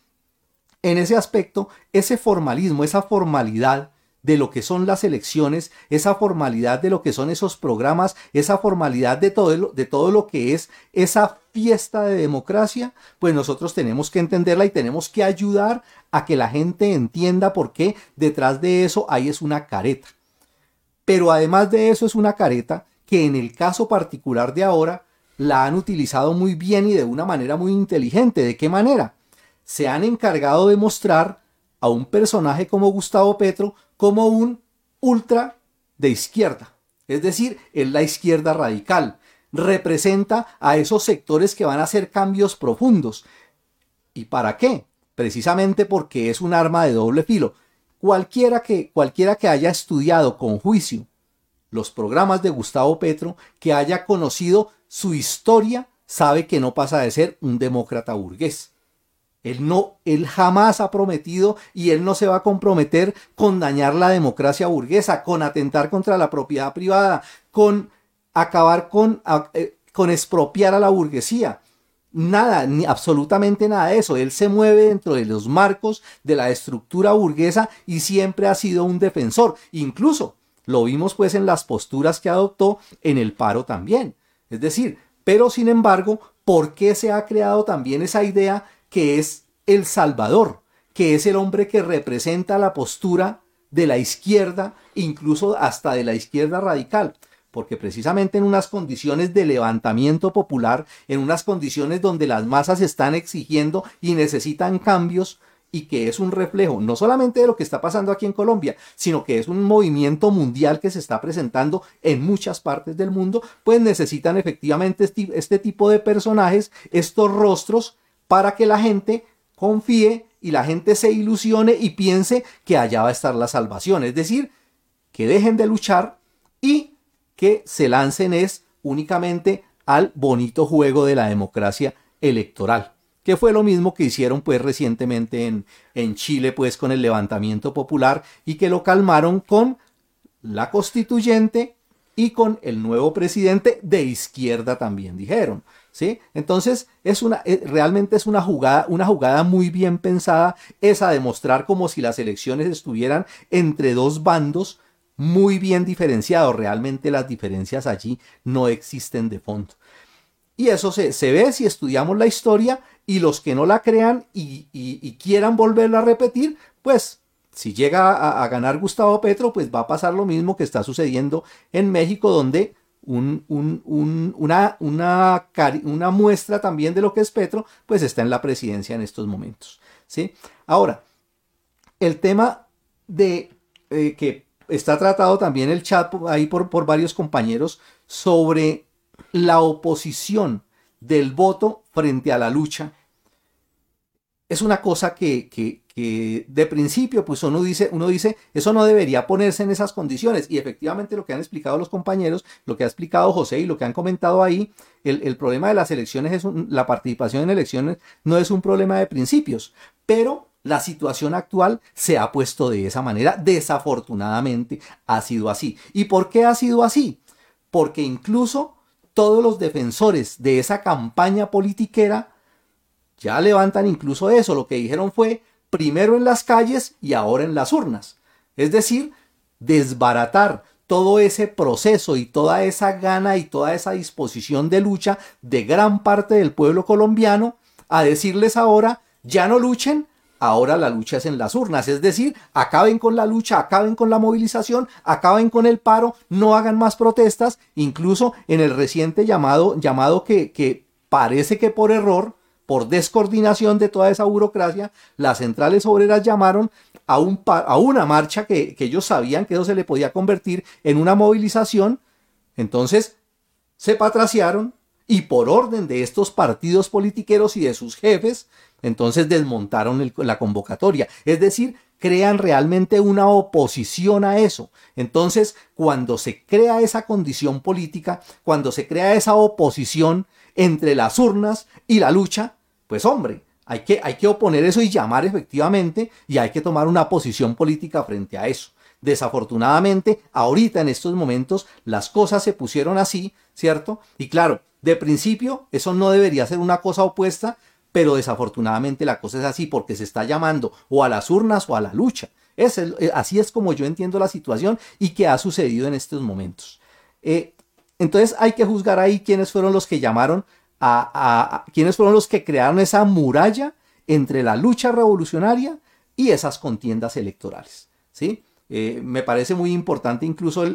en ese aspecto, ese formalismo, esa formalidad de lo que son las elecciones, esa formalidad de lo que son esos programas, esa formalidad de todo, lo, de todo lo que es esa fiesta de democracia, pues nosotros tenemos que entenderla y tenemos que ayudar a que la gente entienda por qué detrás de eso hay es una careta. Pero además de eso es una careta que en el caso particular de ahora la han utilizado muy bien y de una manera muy inteligente. ¿De qué manera? Se han encargado de mostrar a un personaje como Gustavo Petro como un ultra de izquierda. Es decir, es la izquierda radical. Representa a esos sectores que van a hacer cambios profundos. ¿Y para qué? Precisamente porque es un arma de doble filo. Cualquiera que, cualquiera que haya estudiado con juicio los programas de Gustavo Petro, que haya conocido su historia, sabe que no pasa de ser un demócrata burgués. Él no, él jamás ha prometido y él no se va a comprometer con dañar la democracia burguesa, con atentar contra la propiedad privada, con acabar con, eh, con expropiar a la burguesía. Nada, ni absolutamente nada de eso. Él se mueve dentro de los marcos de la estructura burguesa y siempre ha sido un defensor. Incluso lo vimos pues en las posturas que adoptó en el paro también. Es decir, pero sin embargo, ¿por qué se ha creado también esa idea que es el Salvador, que es el hombre que representa la postura de la izquierda, incluso hasta de la izquierda radical, porque precisamente en unas condiciones de levantamiento popular, en unas condiciones donde las masas están exigiendo y necesitan cambios, y que es un reflejo no solamente de lo que está pasando aquí en Colombia, sino que es un movimiento mundial que se está presentando en muchas partes del mundo, pues necesitan efectivamente este, tipo de personajes, estos rostros para que la gente confíe y la gente se ilusione y piense que allá va a estar la salvación. Es decir, que dejen de luchar y que se lancen es únicamente al bonito juego de la democracia electoral, que fue lo mismo que hicieron pues recientemente en, en Chile pues con el levantamiento popular y que lo calmaron con la constituyente y con el nuevo presidente de izquierda también dijeron. ¿sí? Entonces, es una, eh, realmente es una jugada, una jugada muy bien pensada, esa de mostrar como si las elecciones estuvieran entre dos bandos muy bien diferenciados. Realmente las diferencias allí no existen de fondo. Y eso se, se ve si estudiamos la historia y los que no la crean y, y, quieran volverla a repetir, pues si llega a, ganar Gustavo Petro, pues va a pasar lo mismo que está sucediendo en México, donde un, una, una, una, muestra también de lo que es Petro, pues está en la presidencia en estos momentos. ¿sí? Ahora, el tema de eh, que está tratado también el chat ahí por, por varios compañeros sobre la oposición del voto frente a la lucha. es una cosa que, que, de principio, pues uno dice, uno dice, eso no debería ponerse en esas condiciones. Y efectivamente lo que han explicado los compañeros, lo que ha explicado José y lo que han comentado ahí, el, problema de las elecciones es la participación en elecciones no es un problema de principios, pero la situación actual se ha puesto de esa manera. Desafortunadamente ha sido así. ¿Y por qué ha sido así? Porque incluso todos los defensores de esa campaña politiquera ya levantan incluso eso. Lo que dijeron fue primero en las calles y ahora en las urnas. Es decir, desbaratar todo ese proceso y toda esa gana y toda esa disposición de lucha de gran parte del pueblo colombiano a decirles ahora, ya no luchen, ahora la lucha es en las urnas, es decir, acaben con la lucha, acaben con la movilización, acaben con el paro, no hagan más protestas, incluso en el reciente llamado, llamado que, parece que por error, por descoordinación de toda esa burocracia, las centrales obreras llamaron a una marcha que, que ellos sabían que eso se le podía convertir en una movilización, entonces se patraciaron y por orden de estos partidos politiqueros y de sus jefes, entonces desmontaron la convocatoria. Es decir, crean realmente una oposición a eso. Entonces, cuando se crea esa condición política, cuando se crea esa oposición entre las urnas y la lucha, pues hombre, hay que, hay que oponer eso y llamar efectivamente y hay que tomar una posición política frente a eso. Desafortunadamente, ahorita en estos momentos las cosas se pusieron así, ¿cierto? Y claro, de principio eso no debería ser una cosa opuesta, pero desafortunadamente la cosa es así porque se está llamando o a las urnas o a la lucha. Eh, así es como yo entiendo la situación y que ha sucedido en estos momentos. Eh, entonces hay que juzgar ahí quiénes fueron los que llamaron a, quiénes fueron los que crearon esa muralla entre la lucha revolucionaria y esas contiendas electorales. ¿sí? Eh, me parece muy importante incluso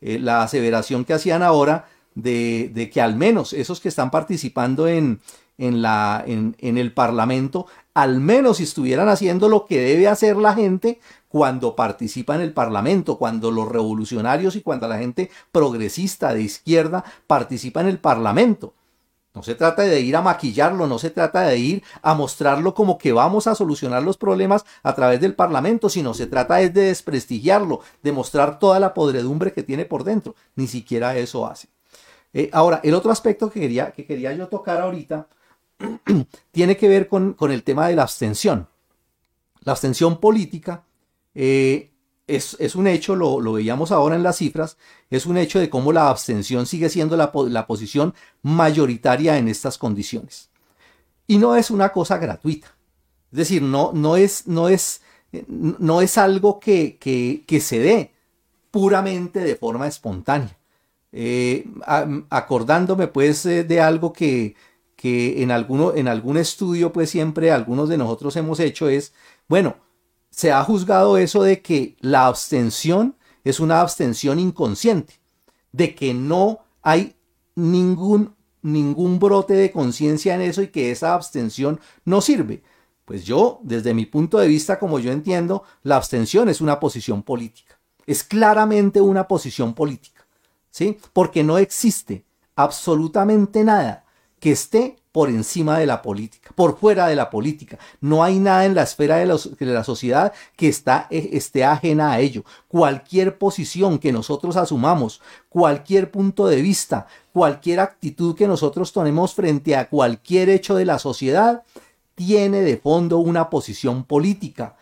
la aseveración que hacían ahora de, que al menos esos que están participando en, en, la, en, en el Parlamento, al menos estuvieran haciendo lo que debe hacer la gente cuando participa en el Parlamento, cuando los revolucionarios y cuando la gente progresista de izquierda participa en el Parlamento. No se trata de ir a maquillarlo, no se trata de ir a mostrarlo como que vamos a solucionar los problemas a través del Parlamento, sino se trata de desprestigiarlo, de mostrar toda la podredumbre que tiene por dentro. Ni siquiera eso hace. Eh, ahora, el otro aspecto que quería, que quería yo tocar ahorita tiene que ver con, el tema de la abstención. La abstención política eh, es, un hecho, lo, veíamos ahora en las cifras, es un hecho de cómo la abstención sigue siendo la, posición mayoritaria en estas condiciones. Y no es una cosa gratuita. Es decir, no, no, es, no, es, no es algo que, se dé puramente de forma espontánea. Eh, acordándome pues eh, de algo que, que en, alguno, en algún estudio pues siempre algunos de nosotros hemos hecho es, bueno, se ha juzgado eso de que la abstención es una abstención inconsciente, de que no hay ningún, ningún brote de conciencia en eso y que esa abstención no sirve. Pues yo, desde mi punto de vista, como yo entiendo, la abstención es una posición política. Es claramente una posición política, ¿sí? Porque no existe absolutamente nada que esté por encima de la política, por fuera de la política. No hay nada en la esfera de, la sociedad que está, eh, esté ajena a ello. Cualquier posición que nosotros asumamos, cualquier punto de vista, cualquier actitud que nosotros tomemos frente a cualquier hecho de la sociedad, tiene de fondo una posición política,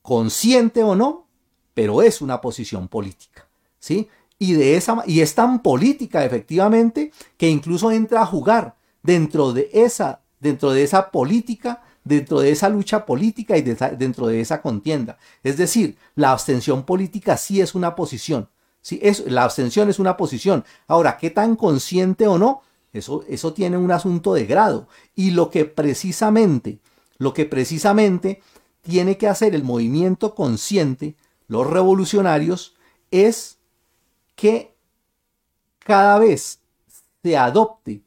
consciente o no, pero es una posición política. ¿sí? Y, de esa, y es tan política efectivamente que incluso entra a jugar dentro de esa, dentro de esa política, dentro de esa lucha política y dentro de esa contienda. Es decir, la abstención política sí es una posición. Sí, es, la abstención es una posición. Ahora, ¿qué tan consciente o no? Eso, eso tiene un asunto de grado. Y lo que precisamente, lo que precisamente tiene que hacer el movimiento consciente, los revolucionarios, es que cada vez se adopte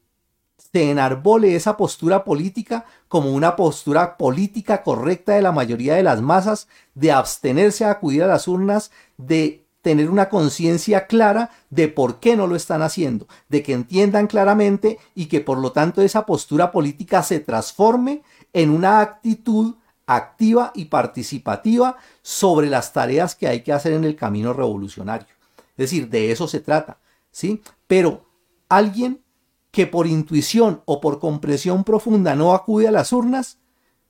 se enarbole esa postura política como una postura política correcta de la mayoría de las masas, de abstenerse a acudir a las urnas, de tener una conciencia clara de por qué no lo están haciendo, de que entiendan claramente y que por lo tanto esa postura política se transforme en una actitud activa y participativa sobre las tareas que hay que hacer en el camino revolucionario. Es decir, de eso se trata, ¿sí? Pero alguien que por intuición o por comprensión profunda no acude a las urnas,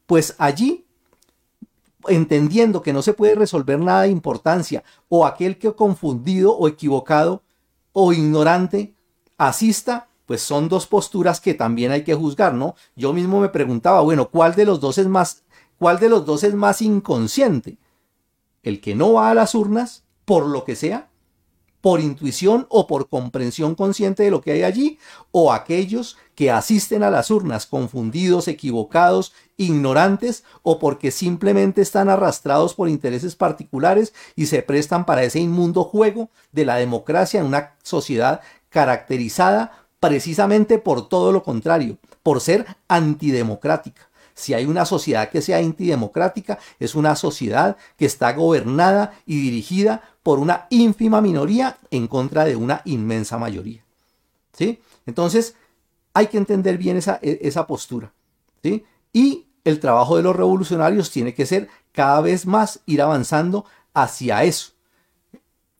pues allí, entendiendo que no se puede resolver nada de importancia, o aquel que confundido o equivocado o ignorante asista, pues son dos posturas que también hay que juzgar, ¿no? Yo mismo me preguntaba, bueno, ¿cuál de los dos es más, cuál de los dos es más inconsciente? ¿El que no va a las urnas, por lo que sea? Por intuición o por comprensión consciente de lo que hay allí, o aquellos que asisten a las urnas confundidos, equivocados, ignorantes, o porque simplemente están arrastrados por intereses particulares y se prestan para ese inmundo juego de la democracia en una sociedad caracterizada precisamente por todo lo contrario, por ser antidemocrática. Si hay una sociedad que sea antidemocrática, es una sociedad que está gobernada y dirigida por una ínfima minoría en contra de una inmensa mayoría. ¿Sí? Entonces, hay que entender bien esa, e, esa postura. ¿sí? Y el trabajo de los revolucionarios tiene que ser cada vez más ir avanzando hacia eso.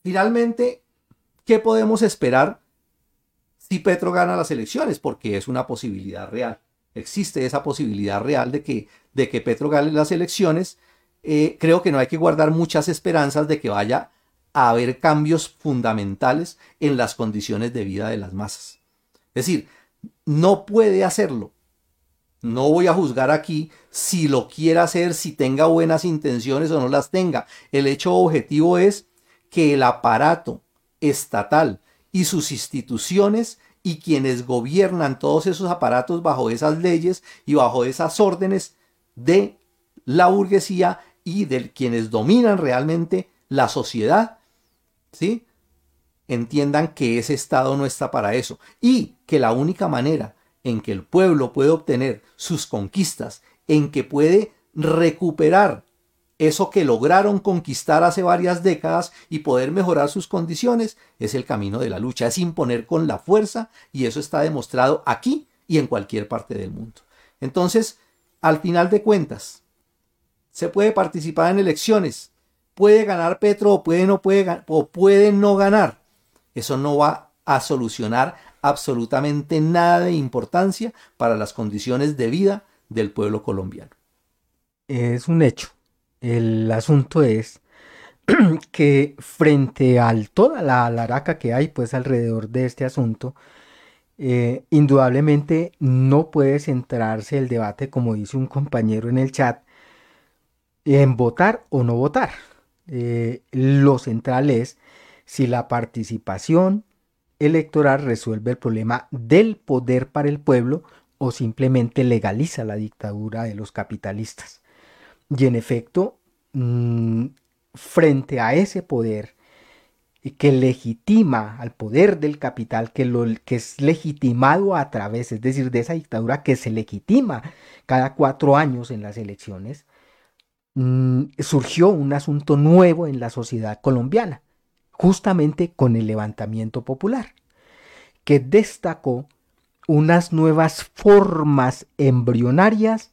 Finalmente, ¿qué podemos esperar si Petro gana las elecciones? Porque es una posibilidad real. Existe esa posibilidad real de que, de que Petro gane las elecciones. Eh, creo que no hay que guardar muchas esperanzas de que vaya a haber cambios fundamentales en las condiciones de vida de las masas. Es decir, no puede hacerlo. No voy a juzgar aquí si lo quiere hacer, si tenga buenas intenciones o no las tenga. El hecho objetivo es que el aparato estatal y sus instituciones y quienes gobiernan todos esos aparatos bajo esas leyes y bajo esas órdenes de la burguesía y de quienes dominan realmente la sociedad ¿sí? Entiendan que ese Estado no está para eso y que la única manera en que el pueblo puede obtener sus conquistas, en que puede recuperar eso que lograron conquistar hace varias décadas y poder mejorar sus condiciones, es el camino de la lucha, es imponer con la fuerza y eso está demostrado aquí y en cualquier parte del mundo. Entonces, al final de cuentas, se puede participar en elecciones, puede ganar Petro o puede no, puede, o puede no ganar. Eso no va a solucionar absolutamente nada de importancia para las condiciones de vida del pueblo colombiano. Es un hecho. El asunto es que frente a toda la laraca que hay pues alrededor de este asunto, eh, indudablemente no puede centrarse el debate, como dice un compañero en el chat, en votar o no votar. Eh, lo central es si la participación electoral resuelve el problema del poder para el pueblo o simplemente legaliza la dictadura de los capitalistas. Y en efecto, mm, frente a ese poder que legitima al poder del capital, que, lo, que es legitimado a través, es decir, de esa dictadura que se legitima cada cuatro años en las elecciones, Mm, surgió un asunto nuevo en la sociedad colombiana, justamente con el levantamiento popular, que destacó unas nuevas formas embrionarias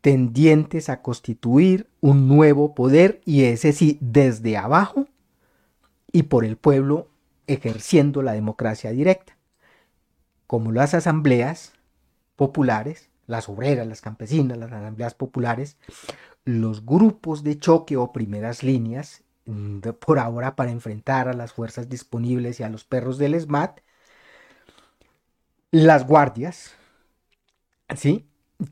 tendientes a constituir un nuevo poder y ese sí desde abajo y por el pueblo ejerciendo la democracia directa, como las asambleas populares, las obreras, las campesinas, las asambleas populares, los grupos de choque o primeras líneas, mm, por ahora para enfrentar a las fuerzas disponibles y a los perros del SMAT, las guardias, ¿sí?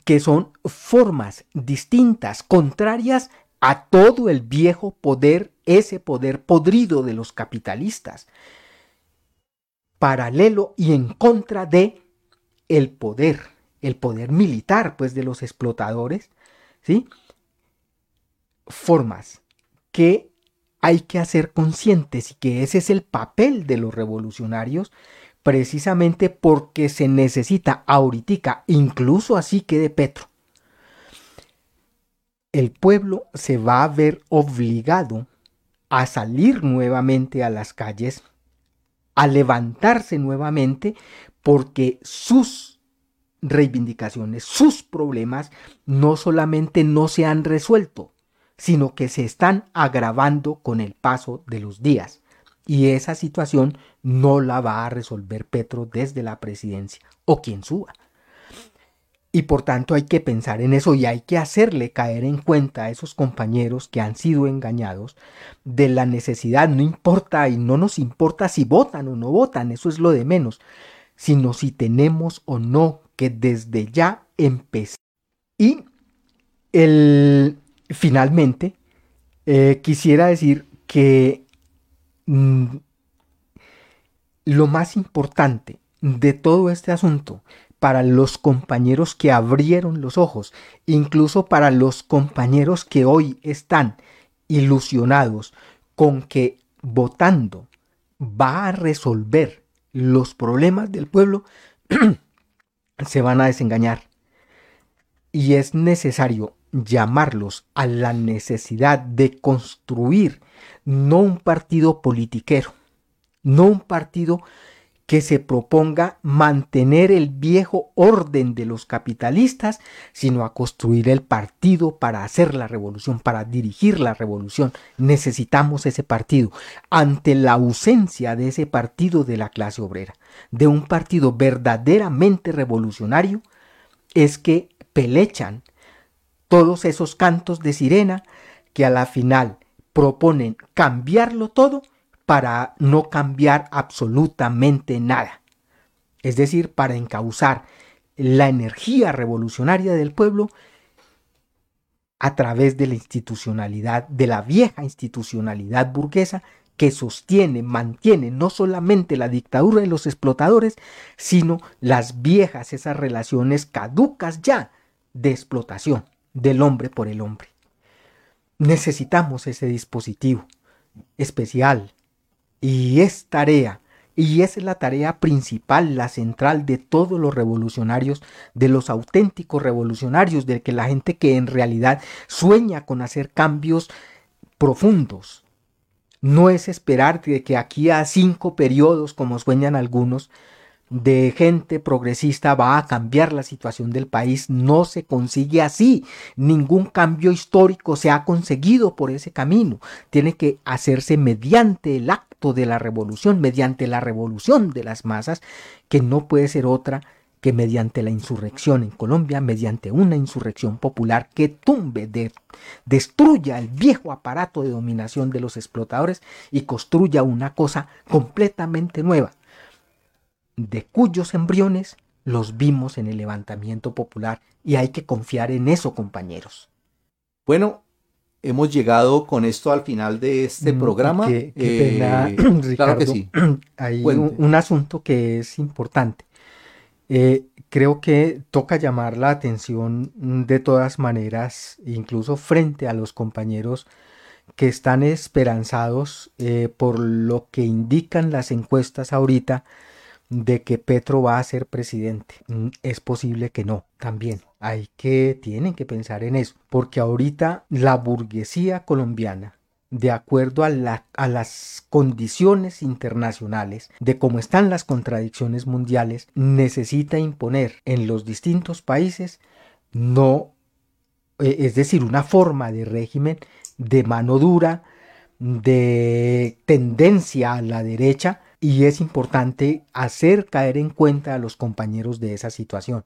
que son formas distintas, contrarias a todo el viejo poder, ese poder podrido de los capitalistas, paralelo y en contra de el poder, el poder militar, pues, de los explotadores, ¿sí? Formas que hay que hacer conscientes y que ese es el papel de los revolucionarios precisamente porque se necesita ahorita, incluso así que de Petro. El pueblo se va a ver obligado a salir nuevamente a las calles, a levantarse nuevamente porque sus reivindicaciones, sus problemas, no solamente no se han resuelto, sino que se están agravando con el paso de los días. Y esa situación no la va a resolver Petro desde la presidencia o quien suba. Y por tanto hay que pensar en eso y hay que hacerle caer en cuenta a esos compañeros que han sido engañados de la necesidad, no importa y no nos importa si votan o no votan, eso es lo de menos, sino si tenemos o no que desde ya empezar. Y el, finalmente, eh, quisiera decir que mm, lo más importante de todo este asunto para los compañeros que abrieron los ojos, incluso para los compañeros que hoy están ilusionados con que votando va a resolver los problemas del pueblo, se van a desengañar. Y es necesario llamarlos a la necesidad de construir no un partido politiquero, no un partido que se proponga mantener el viejo orden de los capitalistas, sino a construir el partido para hacer la revolución, para dirigir la revolución. Necesitamos ese partido. Ante la ausencia de ese partido de la clase obrera, de un partido verdaderamente revolucionario, es que pelechan todos esos cantos de sirena que a la final proponen cambiarlo todo para no cambiar absolutamente nada. Es decir, para encauzar la energía revolucionaria del pueblo a través de la institucionalidad, de la vieja institucionalidad burguesa que sostiene, mantiene no solamente la dictadura de los explotadores, sino las viejas, esas relaciones caducas ya de explotación del hombre por el hombre. Necesitamos ese dispositivo especial, y es tarea, y es la tarea principal, la central de todos los revolucionarios, de los auténticos revolucionarios, de que la gente que en realidad sueña con hacer cambios profundos. No es esperar que aquí a cinco periodos, como sueñan algunos, de gente progresista va a cambiar la situación del país. No se consigue así. Ningún cambio histórico se ha conseguido por ese camino. Tiene que hacerse mediante el acto de la revolución, mediante la revolución de las masas, que no puede ser otra que mediante la insurrección en Colombia, mediante una insurrección popular que tumbe, de, destruya el viejo aparato de dominación de los explotadores y construya una cosa completamente nueva, de cuyos embriones los vimos en el levantamiento popular y hay que confiar en eso, compañeros. Bueno, hemos llegado con esto al final de este mm, programa. Qué, eh, claro que sí. Hay un, asunto que es importante. Eh, creo que toca llamar la atención de todas maneras, incluso frente a los compañeros que están esperanzados eh, por lo que indican las encuestas ahorita de que Petro va a ser presidente. Mm, es posible que no, también. Hay que, tienen que pensar en eso, porque ahorita la burguesía colombiana, de acuerdo a, a las condiciones internacionales, de cómo están las contradicciones mundiales, necesita imponer en los distintos países no, e, es decir, una forma de régimen de mano dura, de tendencia a la derecha, y es importante hacer caer en cuenta a los compañeros de esa situación.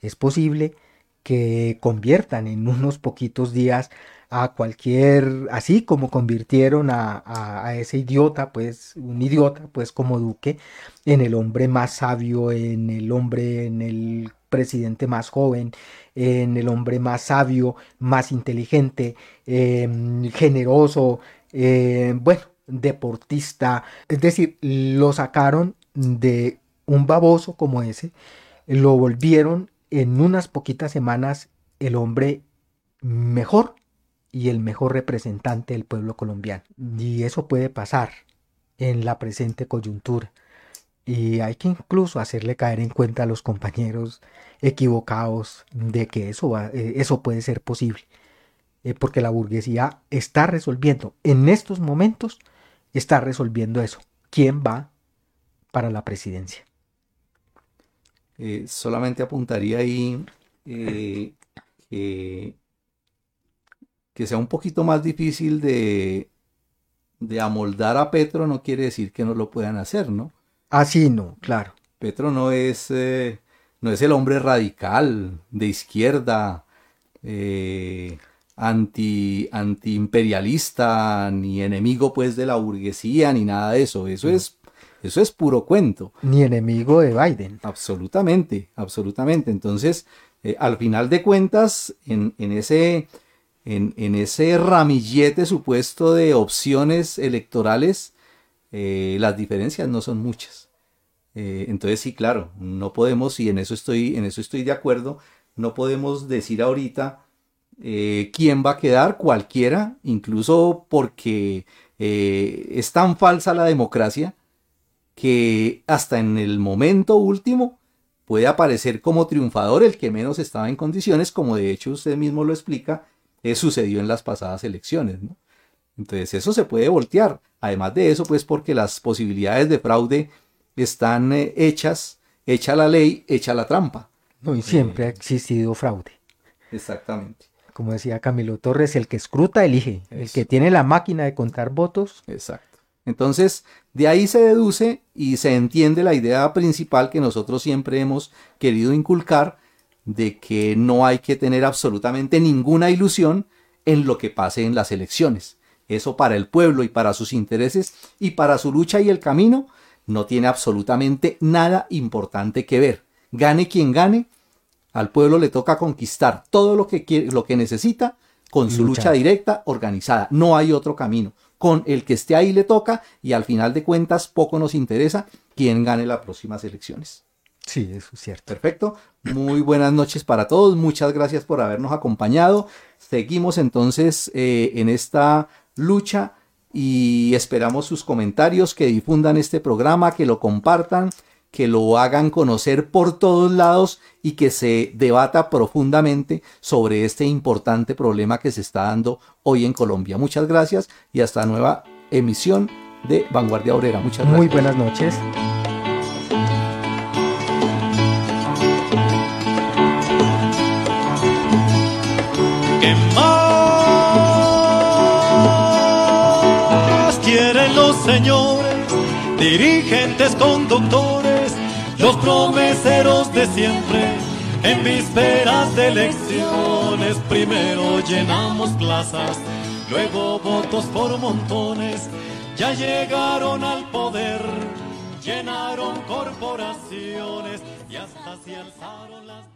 Es posible que conviertan en unos poquitos días a cualquier, así como convirtieron a, ese idiota, pues un idiota, pues como Duque, en el hombre más sabio, en el hombre, en el presidente más joven, en el hombre más sabio, más inteligente, em, generoso, eh, bueno, deportista. Es decir, lo sacaron de un baboso como ese, lo volvieron en unas poquitas semanas el hombre mejor y el mejor representante del pueblo colombiano. Y eso puede pasar en la presente coyuntura. Y hay que incluso hacerle caer en cuenta a los compañeros equivocados de que eso, eh, eso puede ser posible. Eh, porque la burguesía está resolviendo en estos momentos está resolviendo eso. ¿Quién va para la presidencia? Eh, solamente apuntaría ahí eh, que, que sea un poquito más difícil de, de amoldar a Petro no quiere decir que no lo puedan hacer, ¿no? Así no, claro. Petro no es, eh, no es el hombre radical de izquierda, eh, anti, antiimperialista, ni enemigo pues de la burguesía, ni nada de eso. Eso es, eso es puro cuento. Ni enemigo de Biden. Absolutamente, absolutamente. Entonces, eh, al final de cuentas, en, en ese, en, en ese ramillete supuesto de opciones electorales, eh, las diferencias no son muchas. Eh, entonces sí, claro, no podemos, y en eso estoy, en eso estoy de acuerdo, no podemos decir ahorita eh, quién va a quedar, cualquiera, incluso porque eh, es tan falsa la democracia que hasta en el momento último puede aparecer como triunfador el que menos estaba en condiciones, como de hecho usted mismo lo explica, eh, sucedió en las pasadas elecciones, ¿no? Entonces eso se puede voltear. Además de eso, pues porque las posibilidades de fraude están eh, hechas, hecha la ley, hecha la trampa. No, y siempre ha existido fraude. Exactamente. Como decía Camilo Torres, el que escruta elige. El que tiene la máquina de contar votos. Exacto. Entonces, de ahí se deduce y se entiende la idea principal que nosotros siempre hemos querido inculcar de que no hay que tener absolutamente ninguna ilusión en lo que pase en las elecciones. Eso para el pueblo y para sus intereses y para su lucha y el camino no tiene absolutamente nada importante que ver. Gane quien gane, al pueblo le toca conquistar todo lo que quiere, lo que necesita con su lucha directa organizada. No hay otro camino. Con el que esté ahí le toca y al final de cuentas poco nos interesa quién gane las próximas elecciones. Sí, eso es cierto. Perfecto. Muy buenas noches para todos. Muchas gracias por habernos acompañado. Seguimos entonces eh, en esta lucha y esperamos sus comentarios, que difundan este programa, que lo compartan, que lo hagan conocer por todos lados y que se debata profundamente sobre este importante problema que se está dando hoy en Colombia. Muchas gracias y hasta nueva emisión de Vanguardia Obrera. Muchas gracias. Muy buenas noches. ¿Qué más quieren los señores, dirigentes, conductores, los promeseros de siempre? En vísperas de elecciones, primero llenamos plazas, luego votos por montones, ya llegaron al poder, llenaron corporaciones y hasta se alzaron las.